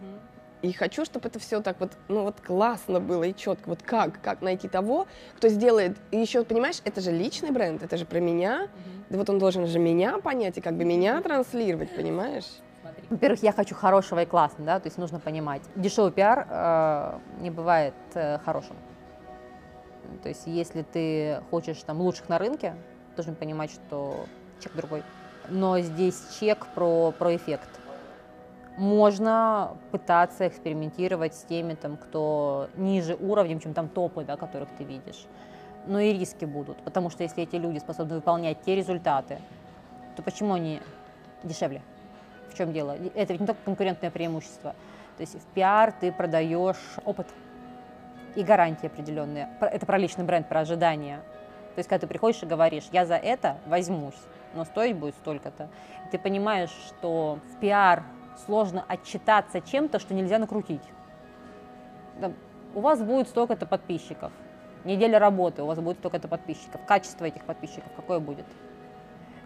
И хочу, чтобы это все так вот, ну вот классно было и четко. Вот как, как найти того, кто сделает. И еще, понимаешь, это же личный бренд, это же про меня. Да вот он должен же меня понять и как бы меня транслировать, понимаешь? Во-первых, я хочу хорошего и классно, да, то есть нужно понимать. Дешевый пиар э, не бывает э, хорошим. То есть если ты хочешь там лучших на рынке, должен понимать, что чек другой. Но здесь чек про, про эффект. Можно пытаться экспериментировать с теми, там, кто ниже уровнем, чем там топы, да, которых ты видишь. Но и риски будут, потому что если эти люди способны выполнять те результаты, то почему они дешевле? В чем дело? Это ведь не только конкурентное преимущество. То есть в пиар ты продаешь опыт и гарантии определенные. Это про личный бренд, про ожидания. То есть, когда ты приходишь и говоришь, я за это возьмусь, но стоить будет столько-то. Ты понимаешь, что в пиар сложно отчитаться чем-то, что нельзя накрутить. У вас будет столько-то подписчиков. Неделя работы, у вас будет столько-то подписчиков. Качество этих подписчиков какое будет?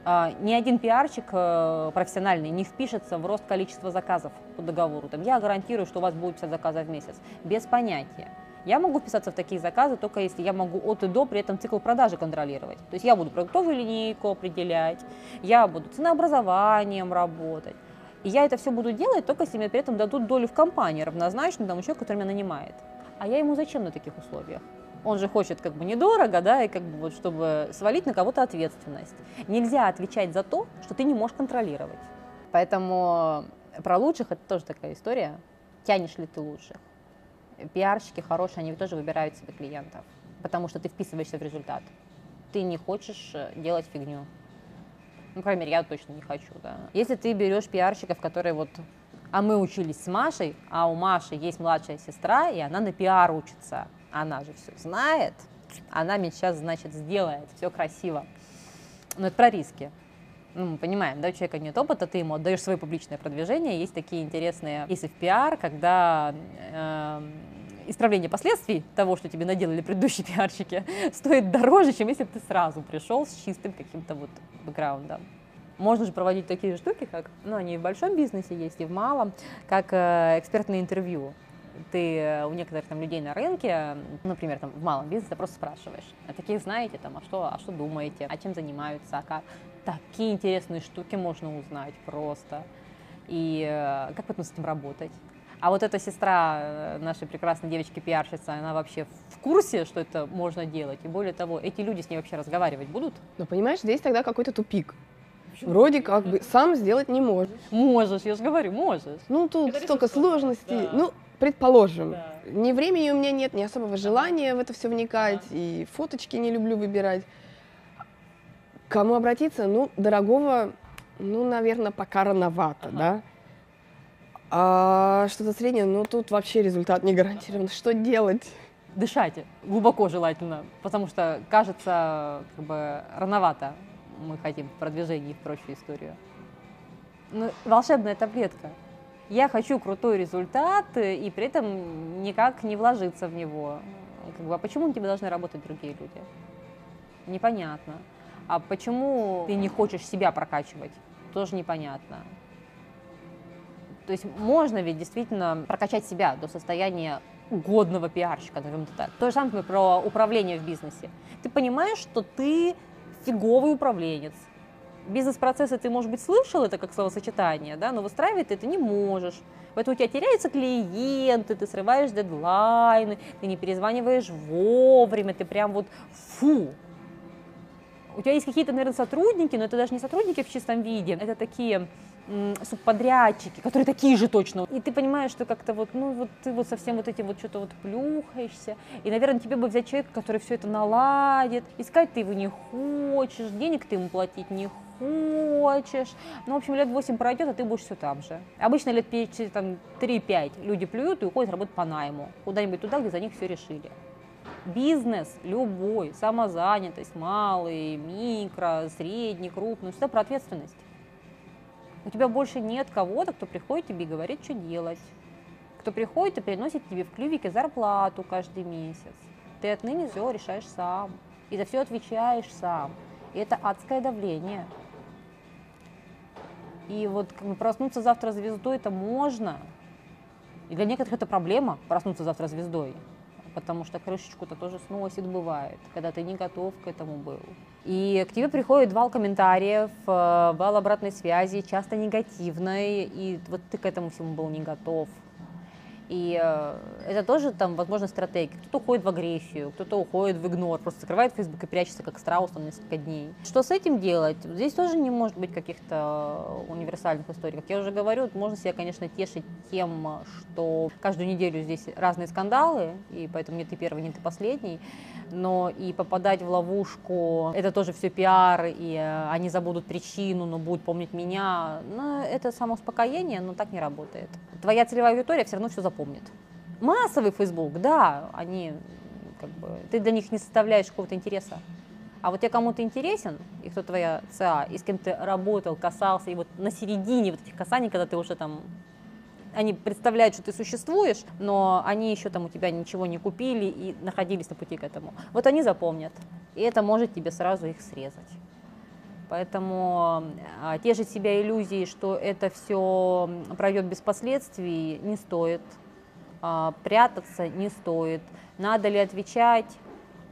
А, ни один пиарщик э, профессиональный не впишется в рост количества заказов по договору. Там, я гарантирую, что у вас будет 50 заказов в месяц. Без понятия. Я могу вписаться в такие заказы только если я могу от и до при этом цикл продажи контролировать. То есть я буду продуктовую линейку определять, я буду ценообразованием работать. И я это все буду делать только если мне при этом дадут долю в компании равнозначную тому человеку, который меня нанимает. А я ему зачем на таких условиях? Он же хочет как бы недорого, да, и как бы вот чтобы свалить на кого-то ответственность. Нельзя отвечать за то, что ты не можешь контролировать. Поэтому про лучших это тоже такая история. Тянешь ли ты лучших? Пиарщики хорошие, они тоже выбирают себе клиентов, потому что ты вписываешься в результат. Ты не хочешь э, делать фигню. Ну, по крайней мере, я точно не хочу, да. Если ты берешь пиарщиков, которые вот а мы учились с Машей, а у Маши есть младшая сестра, и она на пиар учится она же все знает, она сейчас, значит, сделает, все красиво. Но это про риски. Ну, мы понимаем, да, у человека нет опыта, ты ему отдаешь свое публичное продвижение. Есть такие интересные кейсы в пиар, когда э, исправление последствий того, что тебе наделали предыдущие пиарщики, стоит дороже, чем если бы ты сразу пришел с чистым каким-то вот бэкграундом. Можно же проводить такие штуки, как, ну, они и в большом бизнесе есть, и в малом, как э, экспертное интервью ты э, у некоторых там людей на рынке, например, там в малом бизнесе, просто спрашиваешь, а таких знаете, там, а что, а что думаете, а чем занимаются, а как? Такие интересные штуки можно узнать просто. И э, как потом с этим работать? А вот эта сестра э, нашей прекрасной девочки-пиарщица, она вообще в курсе, что это можно делать? И более того, эти люди с ней вообще разговаривать будут? Но понимаешь, здесь тогда какой-то тупик. Вроде как бы сам сделать не можешь. Можешь, я же говорю, можешь. Ну, тут это столько сложностей. Да. Ну, Предположим, да. ни времени у меня нет, ни особого желания в это все вникать, да. и фоточки не люблю выбирать. Кому обратиться? Ну, дорогого, ну, наверное, пока рановато, ага. да. А что-то среднее, ну, тут вообще результат не гарантирован. Что делать? Дышайте глубоко желательно, потому что, кажется, как бы рановато мы хотим в продвижении и прочую историю. Ну, волшебная таблетка – я хочу крутой результат э, и при этом никак не вложиться в него. Как бы, а почему на тебя должны работать другие люди? Непонятно. А почему ты не хочешь себя прокачивать? Тоже непонятно. То есть можно ведь действительно прокачать себя до состояния угодного пиарщика, назовем это так. То же самое про управление в бизнесе. Ты понимаешь, что ты фиговый управленец, бизнес-процессы ты, может быть, слышал это как словосочетание, да, но выстраивать ты это не можешь. Поэтому у тебя теряются клиенты, ты срываешь дедлайны, ты не перезваниваешь вовремя, ты прям вот фу. У тебя есть какие-то, наверное, сотрудники, но это даже не сотрудники в чистом виде, это такие субподрядчики, которые такие же точно. И ты понимаешь, что как-то вот, ну вот ты вот совсем вот этим вот что-то вот плюхаешься. И, наверное, тебе бы взять человека, который все это наладит. Искать ты его не хочешь, денег ты ему платить не хочешь. Ну, в общем, лет 8 пройдет, а ты будешь все там же. Обычно лет 5, там, 3-5 люди плюют и уходят работать по найму. Куда-нибудь туда, где за них все решили. Бизнес любой, самозанятость, малый, микро, средний, крупный, всегда про ответственность. У тебя больше нет кого-то, кто приходит тебе и говорит, что делать. Кто приходит и приносит тебе в клювике зарплату каждый месяц. Ты отныне все решаешь сам. И за все отвечаешь сам. И это адское давление. И вот как бы проснуться завтра звездой это можно. И для некоторых это проблема проснуться завтра звездой. Потому что крышечку-то тоже сносит, бывает, когда ты не готов к этому был. И к тебе приходит вал комментариев, э, вал обратной связи, часто негативной, и вот ты к этому всему был не готов. И э, это тоже там, возможно, стратегия. Кто-то уходит в агрессию, кто-то уходит в игнор, просто закрывает Facebook и прячется, как страус, там несколько дней. Что с этим делать? Здесь тоже не может быть каких-то универсальных историй. Как я уже говорю, можно себя, конечно, тешить тем, что каждую неделю здесь разные скандалы, и поэтому не ты первый, не ты последний. Но и попадать в ловушку, это тоже все пиар, и э, они забудут причину, но будут помнить меня. Ну, это самоуспокоение, но так не работает. Твоя целевая аудитория все равно все запомнит запомнит. Массовый Facebook, да, они как бы, ты для них не составляешь какого-то интереса. А вот тебе кому-то интересен, и кто твоя ЦА, и с кем ты работал, касался, и вот на середине вот этих касаний, когда ты уже там они представляют, что ты существуешь, но они еще там у тебя ничего не купили и находились на пути к этому. Вот они запомнят, и это может тебе сразу их срезать. Поэтому а, те же себя иллюзии, что это все пройдет без последствий, не стоит. А, прятаться не стоит. Надо ли отвечать?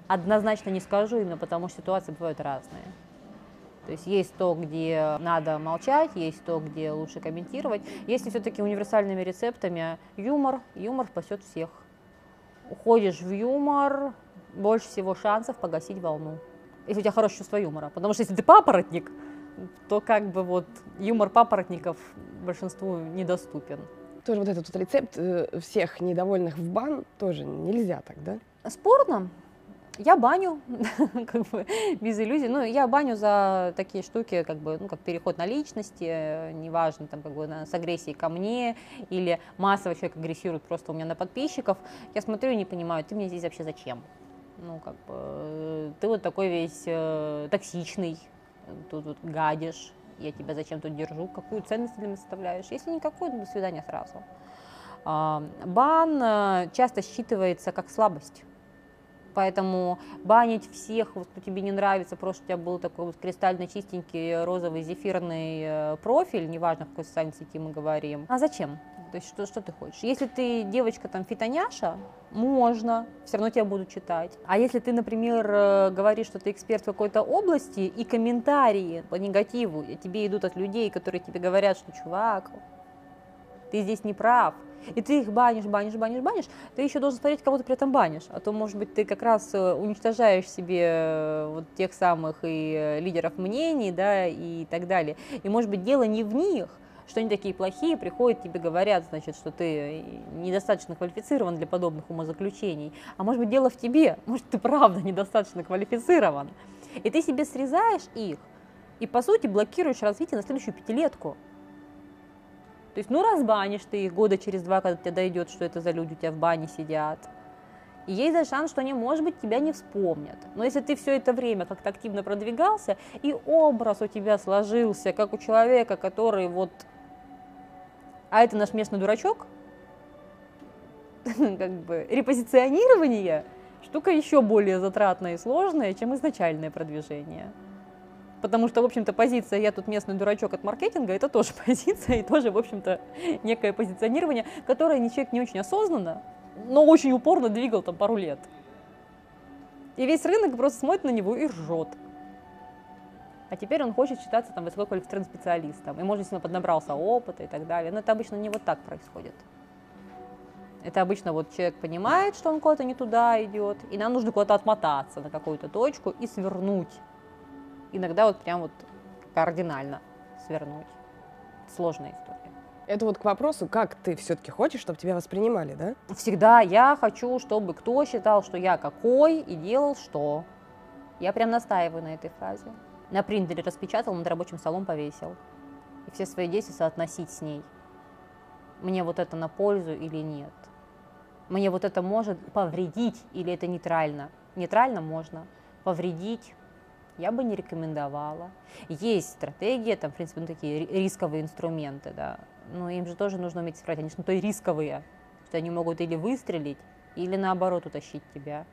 Однозначно не скажу, именно потому что ситуации бывают разные. То есть есть то, где надо молчать, есть то, где лучше комментировать. Если все-таки универсальными рецептами юмор, юмор спасет всех. Уходишь в юмор, больше всего шансов погасить волну. Если у тебя хорошее чувство юмора. Потому что если ты папоротник, то как бы вот юмор папоротников большинству недоступен тоже вот этот вот рецепт э, всех недовольных в бан тоже нельзя так, да? Спорно. Я баню, как бы, без иллюзий. Ну, я баню за такие штуки, как бы, ну, как переход на личности, неважно, там, как бы, с агрессией ко мне, или массово человек агрессирует просто у меня на подписчиков. Я смотрю и не понимаю, ты мне здесь вообще зачем? Ну, как бы, ты вот такой весь э, токсичный, тут вот гадишь, я тебя зачем тут держу, какую ценность ты меня составляешь. Если никакой, то до свидания сразу. А, бан э, часто считывается как слабость. Поэтому банить всех, вот, кто тебе не нравится, просто у тебя был такой вот кристально чистенький розовый зефирный э, профиль, неважно, в какой социальной сети мы говорим. А зачем? То есть что, что ты хочешь? Если ты девочка там фитоняша, можно, все равно тебя будут читать. А если ты, например, э, говоришь, что ты эксперт в какой-то области, и комментарии по негативу тебе идут от людей, которые тебе говорят, что, чувак, ты здесь не прав, и ты их банишь, банишь, банишь, банишь, ты еще должен смотреть, кого ты при этом банишь. А то, может быть, ты как раз э, уничтожаешь себе э, вот тех самых и лидеров мнений, да, и так далее. И, может быть, дело не в них, что они такие плохие, приходят, тебе говорят, значит, что ты недостаточно квалифицирован для подобных умозаключений. А может быть, дело в тебе, может, ты правда недостаточно квалифицирован. И ты себе срезаешь их, и, по сути, блокируешь развитие на следующую пятилетку. То есть, ну, разбанишь ты их года через два, когда тебе дойдет, что это за люди у тебя в бане сидят. И есть даже шанс, что они, может быть, тебя не вспомнят. Но если ты все это время как-то активно продвигался, и образ у тебя сложился, как у человека, который вот а это наш местный дурачок, как бы репозиционирование штука еще более затратная и сложная, чем изначальное продвижение. Потому что, в общем-то, позиция «я тут местный дурачок от маркетинга» — это тоже позиция и тоже, в общем-то, некое позиционирование, которое человек не очень осознанно, но очень упорно двигал там пару лет. И весь рынок просто смотрит на него и ржет а теперь он хочет считаться там высококвалифицированным специалистом, и, может, если он поднабрался опыта и так далее. Но это обычно не вот так происходит. Это обычно вот человек понимает, что он куда-то не туда идет, и нам нужно куда-то отмотаться на какую-то точку и свернуть. Иногда вот прям вот кардинально свернуть. сложная история. Это вот к вопросу, как ты все-таки хочешь, чтобы тебя воспринимали, да? Всегда я хочу, чтобы кто считал, что я какой и делал что. Я прям настаиваю на этой фразе. На принтере распечатал, над рабочим столом повесил. И все свои действия соотносить с ней. Мне вот это на пользу или нет. Мне вот это может повредить или это нейтрально. Нейтрально можно. Повредить я бы не рекомендовала. Есть стратегии, там, в принципе, ну, такие рисковые инструменты, да, но им же тоже нужно уметь справить. Они же ну, то и рисковые, что они могут или выстрелить, или наоборот утащить тебя.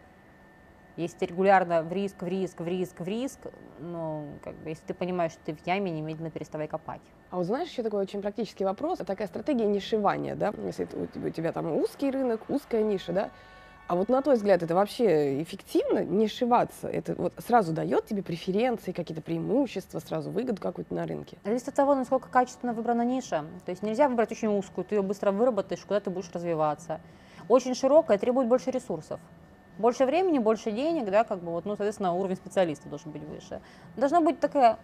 Если ты регулярно в риск, в риск, в риск, в риск, ну, как бы, если ты понимаешь, что ты в яме, немедленно переставай копать. А вот знаешь, еще такой очень практический вопрос, такая стратегия нишевания, да, если у тебя там узкий рынок, узкая ниша, да, а вот на твой взгляд, это вообще эффективно не шиваться? Это вот сразу дает тебе преференции, какие-то преимущества, сразу выгоду какую-то на рынке? Зависит от того, насколько качественно выбрана ниша. То есть нельзя выбрать очень узкую, ты ее быстро выработаешь, куда ты будешь развиваться. Очень широкая требует больше ресурсов. Больше времени, больше денег, да, как бы вот, ну, соответственно, уровень специалиста должен быть выше. Должна быть такая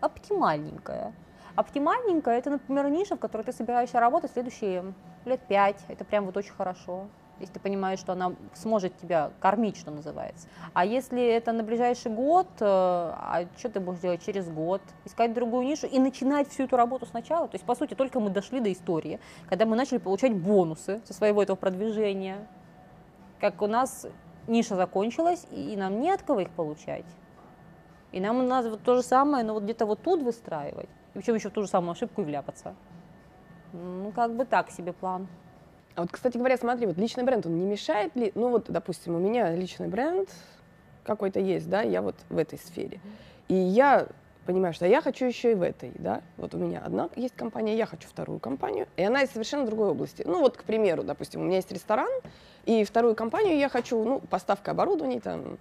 оптимальненькая. Оптимальненькая – это, например, ниша, в которой ты собираешься работать следующие лет пять. Это прям вот очень хорошо если ты понимаешь, что она сможет тебя кормить, что называется. А если это на ближайший год, э, а что ты будешь делать через год? Искать другую нишу и начинать всю эту работу сначала. То есть, по сути, только мы дошли до истории, когда мы начали получать бонусы со своего этого продвижения. Как у нас ниша закончилась, и нам не от кого их получать. И нам надо вот то же самое, но вот где-то вот тут выстраивать. И причем еще в ту же самую ошибку и вляпаться. Ну, как бы так себе план. А вот, кстати говоря, смотри, вот личный бренд, он не мешает ли? Ну вот, допустим, у меня личный бренд какой-то есть, да, я вот в этой сфере. И я понимаю, что я хочу еще и в этой, да. Вот у меня одна есть компания, я хочу вторую компанию, и она из совершенно другой области. Ну вот, к примеру, допустим, у меня есть ресторан, и вторую компанию я хочу, ну, поставка оборудования там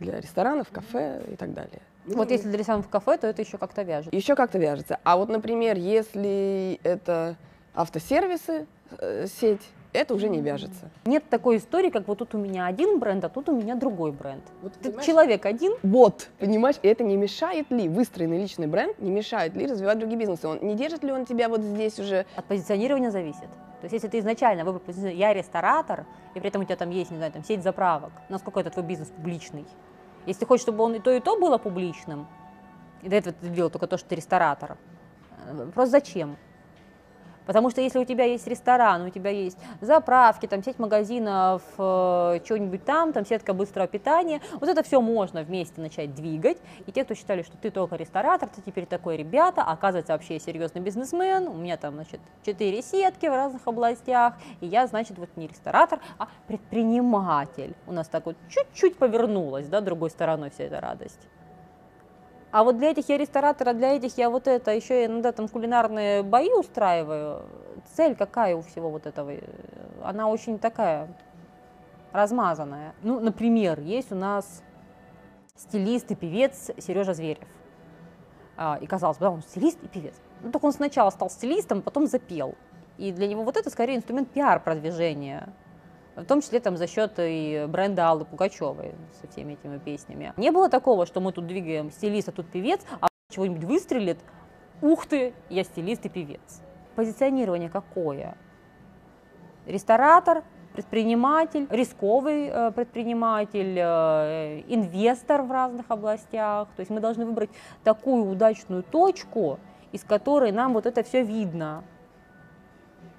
для ресторанов, кафе и так далее. Вот если для ресторанов кафе, то это еще как-то вяжется. Еще как-то вяжется. А вот, например, если это автосервисы, э, сеть, это уже не вяжется. Нет такой истории, как вот тут у меня один бренд, а тут у меня другой бренд. Вот, Ты человек один. Вот, понимаешь, это не мешает ли выстроенный личный бренд, не мешает ли развивать другие бизнесы? Он не держит ли он тебя вот здесь уже? От позиционирования зависит. То есть если ты изначально выбрал позиционирование, я ресторатор, и при этом у тебя там есть, не знаю, там сеть заправок, насколько это твой бизнес публичный? Если ты хочешь, чтобы он и то, и то было публичным, и до этого ты делал только то, что ты ресторатор, э, просто зачем? Потому что если у тебя есть ресторан, у тебя есть заправки, там сеть магазинов, э, что-нибудь там, там сетка быстрого питания, вот это все можно вместе начать двигать. И те, кто считали, что ты только ресторатор, ты теперь такой ребята, оказывается вообще серьезный бизнесмен, у меня там, значит, четыре сетки в разных областях, и я, значит, вот не ресторатор, а предприниматель. У нас так вот чуть-чуть повернулась, да, другой стороной вся эта радость. А вот для этих я ресторатор, а для этих я вот это, еще иногда там кулинарные бои устраиваю. Цель какая у всего вот этого? Она очень такая размазанная. Ну, например, есть у нас стилист и певец Сережа Зверев. А, и казалось бы, да, он стилист и певец. Ну, только он сначала стал стилистом, потом запел. И для него вот это скорее инструмент пиар-продвижения в том числе там за счет и бренда Аллы Пугачевой со всеми этими песнями. Не было такого, что мы тут двигаем стилист, а тут певец, а чего-нибудь выстрелит, ух ты, я стилист и певец. Позиционирование какое? Ресторатор, предприниматель, рисковый э, предприниматель, э, инвестор в разных областях. То есть мы должны выбрать такую удачную точку, из которой нам вот это все видно.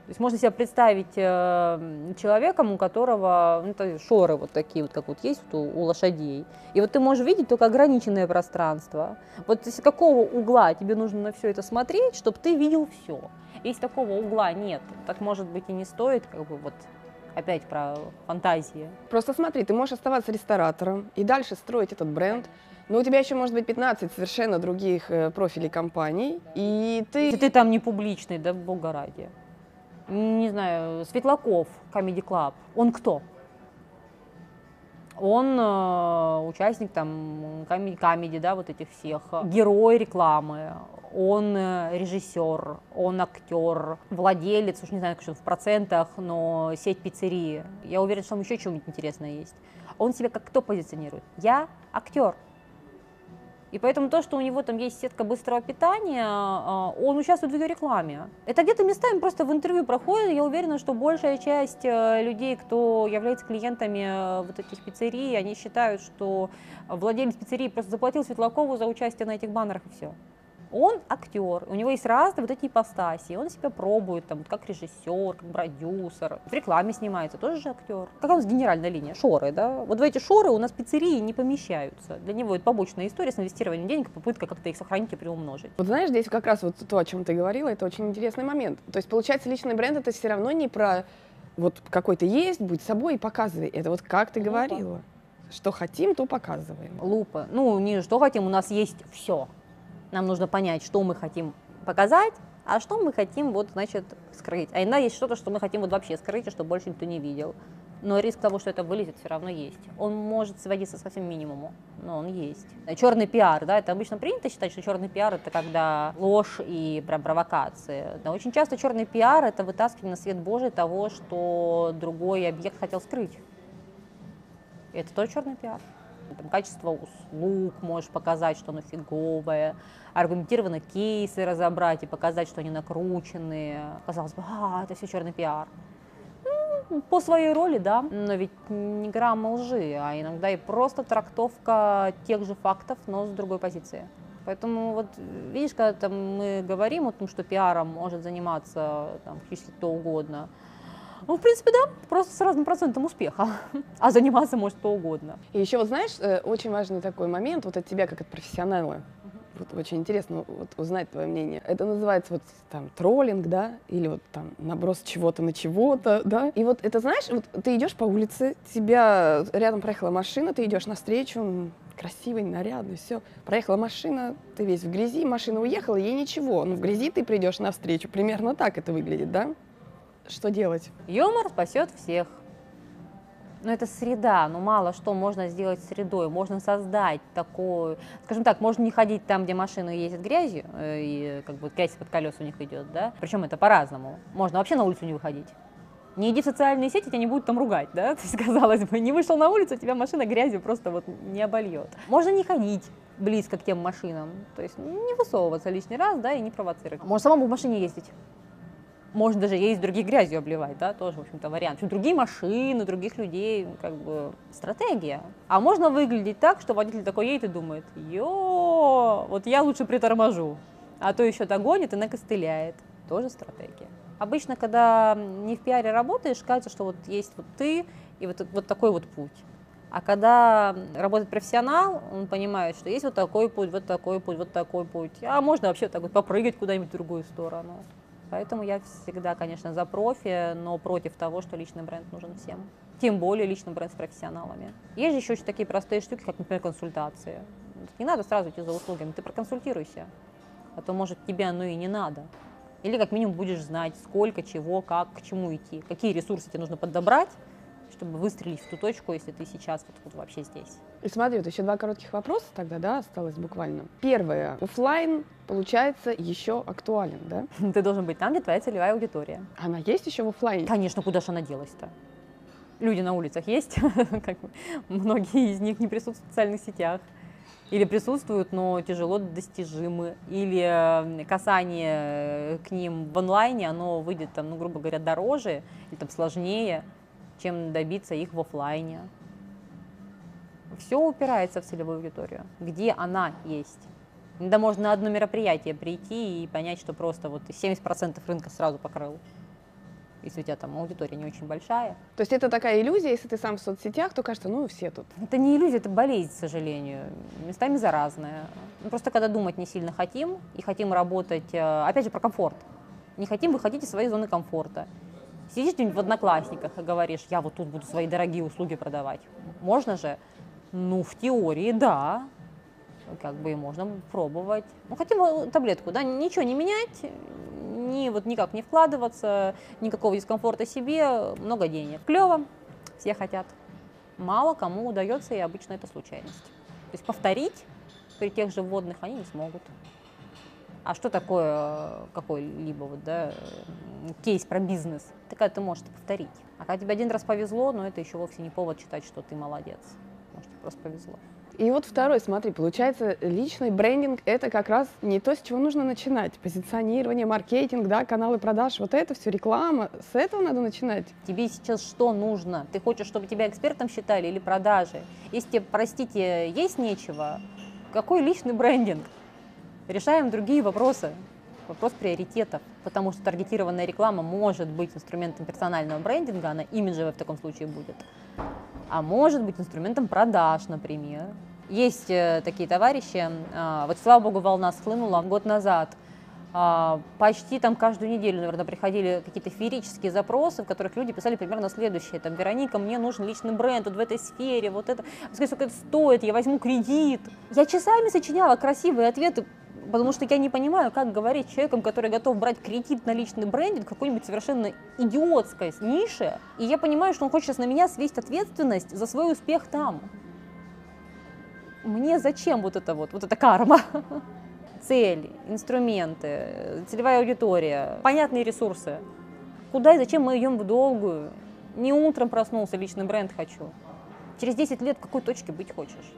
То есть можно себе представить э, человеком, у которого ну, то шоры вот такие вот, как вот есть вот у, у лошадей. И вот ты можешь видеть только ограниченное пространство. Вот с какого угла тебе нужно на все это смотреть, чтобы ты видел все. Если такого угла нет, так может быть и не стоит как бы вот опять про фантазии. Просто смотри, ты можешь оставаться ресторатором и дальше строить этот бренд, но у тебя еще может быть 15 совершенно других э, профилей компаний, и ты... Если ты там не публичный, да бога ради не знаю, Светлаков, Comedy Club, он кто? Он э, участник там комедий, да, вот этих всех, герой рекламы, он э, режиссер, он актер, владелец, уж не знаю, что в процентах, но сеть пиццерии. Я уверена, что там еще что-нибудь интересное есть. Он себя как кто позиционирует? Я актер. И поэтому то, что у него там есть сетка быстрого питания, а, он участвует в ее рекламе. Это где-то местами просто в интервью проходит. Я уверена, что большая часть э, людей, кто является клиентами э, вот этих пиццерий, они считают, что владелец пиццерии просто заплатил Светлакову за участие на этих баннерах и все. Он актер, у него есть разные вот эти ипостаси, он себя пробует, там, как режиссер, как продюсер, в рекламе снимается, тоже же актер. Какая у нас генеральная линия? Шоры, да? Вот в эти шоры у нас пиццерии не помещаются. Для него это побочная история с инвестированием денег, попытка как-то их сохранить и приумножить. Вот знаешь, здесь как раз вот то, о чем ты говорила, это очень интересный момент. То есть, получается, личный бренд это все равно не про вот какой-то есть, будь собой и показывай. Это вот как ты Лупа. говорила. Что хотим, то показываем. Лупа. Ну, не что хотим, у нас есть все. Нам нужно понять, что мы хотим показать, а что мы хотим, вот, значит, скрыть. А иногда есть что-то, что мы хотим вот вообще скрыть, и что больше никто не видел. Но риск того, что это вылезет, все равно есть. Он может сводиться совсем минимуму, но он есть. Черный пиар, да, это обычно принято считать, что черный пиар это когда ложь и прям провокации. Но очень часто черный пиар это вытаскивание на свет Божий того, что другой объект хотел скрыть. Это тоже черный пиар. Там, качество услуг можешь показать, что оно фиговое, аргументированно кейсы разобрать и показать, что они накрученные. Казалось бы, а, это все черный пиар. Ну, По своей роли, да, но ведь не грамма лжи, а иногда и просто трактовка тех же фактов, но с другой позиции. Поэтому вот видишь, когда мы говорим о том, что пиаром может заниматься там, практически кто угодно, ну, в принципе, да, просто с разным процентом успеха. А заниматься может кто угодно. И еще вот знаешь, э, очень важный такой момент вот от тебя как от профессионала. Вот очень интересно вот, узнать твое мнение. Это называется вот там троллинг, да, или вот там наброс чего-то на чего-то, да. И вот это знаешь, вот ты идешь по улице, тебя рядом проехала машина, ты идешь навстречу, красивый, нарядный, все. Проехала машина, ты весь в грязи, машина уехала, ей ничего. Но в грязи ты придешь навстречу. Примерно так это выглядит, да? Что делать? Юмор спасет всех. Но это среда, ну мало что можно сделать средой. Можно создать такую, скажем так, можно не ходить там, где машины ездят грязью, э, и как бы грязь под колес у них идет, да. Причем это по-разному. Можно вообще на улицу не выходить. Не иди в социальные сети, тебя не будут там ругать, да? То есть, казалось бы, не вышел на улицу, тебя машина грязью просто вот не обольет. Можно не ходить близко к тем машинам, то есть не высовываться лишний раз, да, и не провоцировать. Можно самому в машине ездить. Можно даже ездить других грязью обливать, да, тоже, в общем-то, вариант. Другие машины, других людей, ну, как бы, стратегия. А можно выглядеть так, что водитель такой едет и думает, ё, вот я лучше приторможу, а то еще догонит и накостыляет. Тоже стратегия. Обычно, когда не в пиаре работаешь, кажется, что вот есть вот ты и вот, вот такой вот путь. А когда работает профессионал, он понимает, что есть вот такой путь, вот такой путь, вот такой путь. А можно вообще так вот попрыгать куда-нибудь в другую сторону. Поэтому я всегда, конечно, за профи, но против того, что личный бренд нужен всем. Тем более личный бренд с профессионалами. Есть же еще такие простые штуки, как, например, консультации. Не надо сразу идти за услугами, ты проконсультируйся. А то, может, тебе оно и не надо. Или как минимум будешь знать, сколько, чего, как, к чему идти, какие ресурсы тебе нужно подобрать, чтобы выстрелить в ту точку, если ты сейчас вот, вот вообще здесь. И смотри, вот еще два коротких вопроса тогда, да, осталось буквально. Первое. Оффлайн, получается, еще актуален, да? Ты должен быть там, где твоя целевая аудитория. Она есть еще в оффлайне? Конечно, куда же она делась-то? Люди на улицах есть, как многие из них не присутствуют в социальных сетях. Или присутствуют, но тяжело достижимы. Или э, касание к ним в онлайне, оно выйдет, там, ну, грубо говоря, дороже или там, сложнее, чем добиться их в офлайне. Все упирается в целевую аудиторию, где она есть. Да можно на одно мероприятие прийти и понять, что просто вот ты 70% рынка сразу покрыл. Если у тебя там аудитория не очень большая. То есть это такая иллюзия, если ты сам в соцсетях, то кажется, ну все тут. Это не иллюзия, это болезнь, к сожалению. Местами заразная. Ну, просто когда думать не сильно хотим и хотим работать, э, опять же, про комфорт. Не хотим выходить из своей зоны комфорта. Сидишь где-нибудь в одноклассниках и говоришь, я вот тут буду свои дорогие услуги продавать. Можно же? Ну, в теории, да. Как бы и можно пробовать. Ну, хотим таблетку, да, ничего не менять, ни, вот никак не вкладываться, никакого дискомфорта себе, много денег. Клево, все хотят. Мало кому удается, и обычно это случайность. То есть повторить при тех же вводных они не смогут. А что такое какой-либо вот, да, кейс про бизнес? Это когда ты можешь это повторить. А когда тебе один раз повезло, но это еще вовсе не повод считать, что ты молодец. Может, тебе просто повезло. И вот второй, смотри, получается, личный брендинг — это как раз не то, с чего нужно начинать. Позиционирование, маркетинг, да, каналы продаж, вот это все, реклама. С этого надо начинать. Тебе сейчас что нужно? Ты хочешь, чтобы тебя экспертом считали или продажи? Если тебе, простите, есть нечего, какой личный брендинг? Решаем другие вопросы. Вопрос приоритетов, потому что таргетированная реклама может быть инструментом персонального брендинга, она имиджевая в таком случае будет, а может быть инструментом продаж, например. Есть э, такие товарищи, э, вот слава богу, волна схлынула год назад, почти там каждую неделю, наверное, приходили какие-то феерические запросы, в которых люди писали примерно следующее, там, Вероника, мне нужен личный бренд вот в этой сфере, вот это, скажи, сколько это стоит, я возьму кредит. Я часами сочиняла красивые ответы, потому что я не понимаю, как говорить человеком, который готов брать кредит на личный брендинг какой-нибудь совершенно идиотской нише, и я понимаю, что он хочет сейчас на меня свести ответственность за свой успех там. Мне зачем вот это вот, вот эта карма? Цели, инструменты, целевая аудитория, понятные ресурсы. Куда и зачем мы идем в долгую? Не утром проснулся, личный бренд хочу. Через 10 лет в какой точке быть хочешь?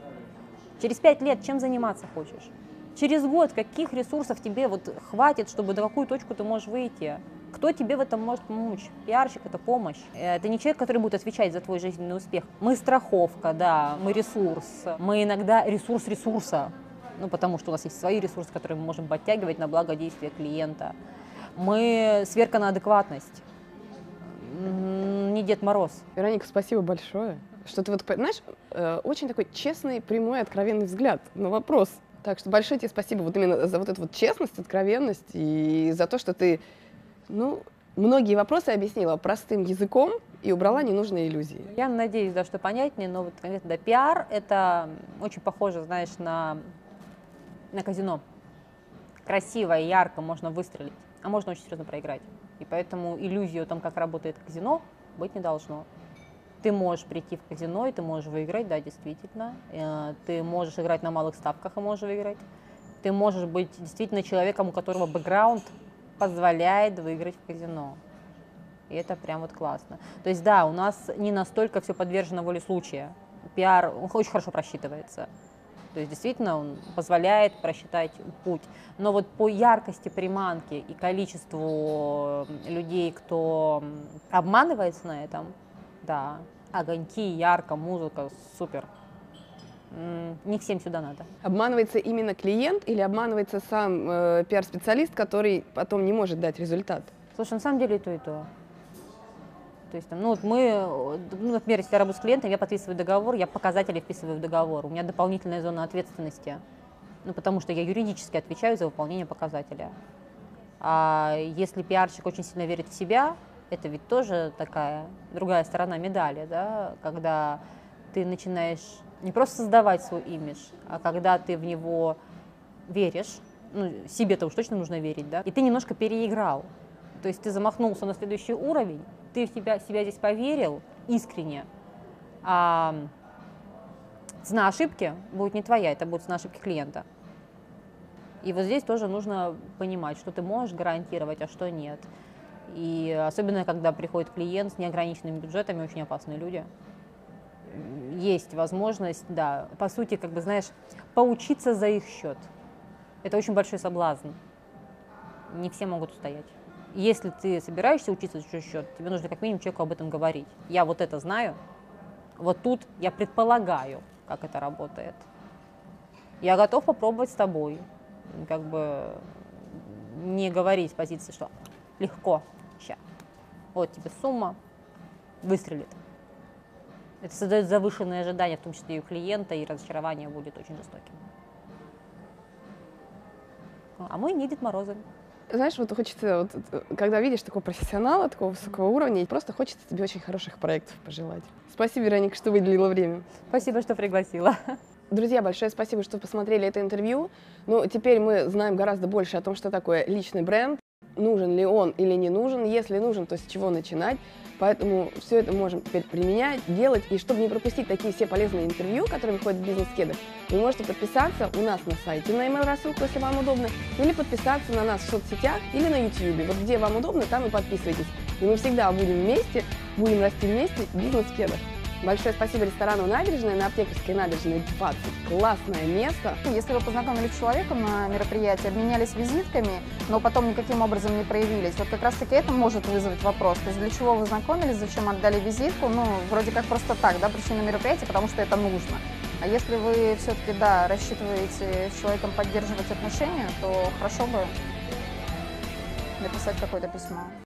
Через 5 лет чем заниматься хочешь? Через год каких ресурсов тебе вот хватит, чтобы до какую точку ты можешь выйти? Кто тебе в этом может помочь? Пиарщик – это помощь. Это не человек, который будет отвечать за твой жизненный успех. Мы страховка, да, мы ресурс. Мы иногда ресурс ресурса. Ну, потому что у нас есть свои ресурсы, которые мы можем подтягивать на благо действия клиента. Мы сверка на адекватность. Не Дед Мороз. Вероника, спасибо большое, что ты вот, знаешь, э, очень такой честный, прямой, откровенный взгляд на вопрос. Так что большое тебе спасибо вот именно за вот эту вот честность, откровенность и за то, что ты, ну, многие вопросы объяснила простым языком и убрала ненужные иллюзии. Я надеюсь, да, что понятнее, но вот конкретно да, пиар — это очень похоже, знаешь, на, на казино. Красиво и ярко можно выстрелить, а можно очень серьезно проиграть. И поэтому иллюзию о том, как работает казино, быть не должно. Ты можешь прийти в казино, и ты можешь выиграть, да, действительно. Э, ты можешь играть на малых ставках и можешь выиграть. Ты можешь быть действительно человеком, у которого бэкграунд позволяет выиграть в казино. И это прям вот классно. То есть да, у нас не настолько все подвержено воле случая. Пиар очень хорошо просчитывается. То есть действительно он позволяет просчитать путь. Но вот по яркости приманки и количеству людей, кто обманывается на этом, да. Огоньки, ярко, музыка, супер. Не всем сюда надо. Обманывается именно клиент или обманывается сам э, пиар-специалист, который потом не может дать результат? Слушай, на самом деле и то, и то. То есть, ну, вот мы, ну, например, если я работаю с клиентом, я подписываю договор, я показатели вписываю в договор. У меня дополнительная зона ответственности. Ну, потому что я юридически отвечаю за выполнение показателя. А если пиарщик очень сильно верит в себя, это ведь тоже такая другая сторона медали, да, когда ты начинаешь не просто создавать свой имидж, а когда ты в него веришь, ну, себе-то уж точно нужно верить, да, и ты немножко переиграл. То есть ты замахнулся на следующий уровень, ты в себя, себя здесь поверил искренне, а цена ошибки будет не твоя, это будет цена ошибки клиента. И вот здесь тоже нужно понимать, что ты можешь гарантировать, а что нет. И особенно, когда приходит клиент с неограниченными бюджетами, очень опасные люди. Есть возможность, да, по сути, как бы, знаешь, поучиться за их счет. Это очень большой соблазн. Не все могут устоять. Если ты собираешься учиться за счет, тебе нужно как минимум человеку об этом говорить. Я вот это знаю, вот тут я предполагаю, как это работает. Я готов попробовать с тобой. Как бы не говорить с позиции, что легко, Сейчас. Вот тебе сумма, выстрелит. Это создает завышенные ожидания, в том числе и у клиента, и разочарование будет очень жестоким. А мы не Дед Морозы. Знаешь, вот хочется, вот, когда видишь такого профессионала, такого высокого уровня, просто хочется тебе очень хороших проектов пожелать. Спасибо, Вероника, что выделила время. Спасибо, что пригласила. Друзья, большое спасибо, что посмотрели это интервью. Ну, теперь мы знаем гораздо больше о том, что такое личный бренд, нужен ли он или не нужен, если нужен, то с чего начинать. Поэтому все это можем теперь применять, делать. И чтобы не пропустить такие все полезные интервью, которые выходят в бизнес-кедах, вы можете подписаться у нас на сайте на email рассылку, если вам удобно, или подписаться на нас в соцсетях или на YouTube. Вот где вам удобно, там и подписывайтесь. И мы всегда будем вместе, будем расти вместе в бизнес-кедах. Большое спасибо ресторану «Набережная» на Аптекарской набережной 20. Классное место. Если вы познакомились с человеком на мероприятии, обменялись визитками, но потом никаким образом не проявились, вот как раз-таки это может вызвать вопрос. То есть для чего вы знакомились, зачем отдали визитку? Ну, вроде как просто так, да, пришли на мероприятие, потому что это нужно. А если вы все-таки, да, рассчитываете с человеком поддерживать отношения, то хорошо бы написать какое-то письмо.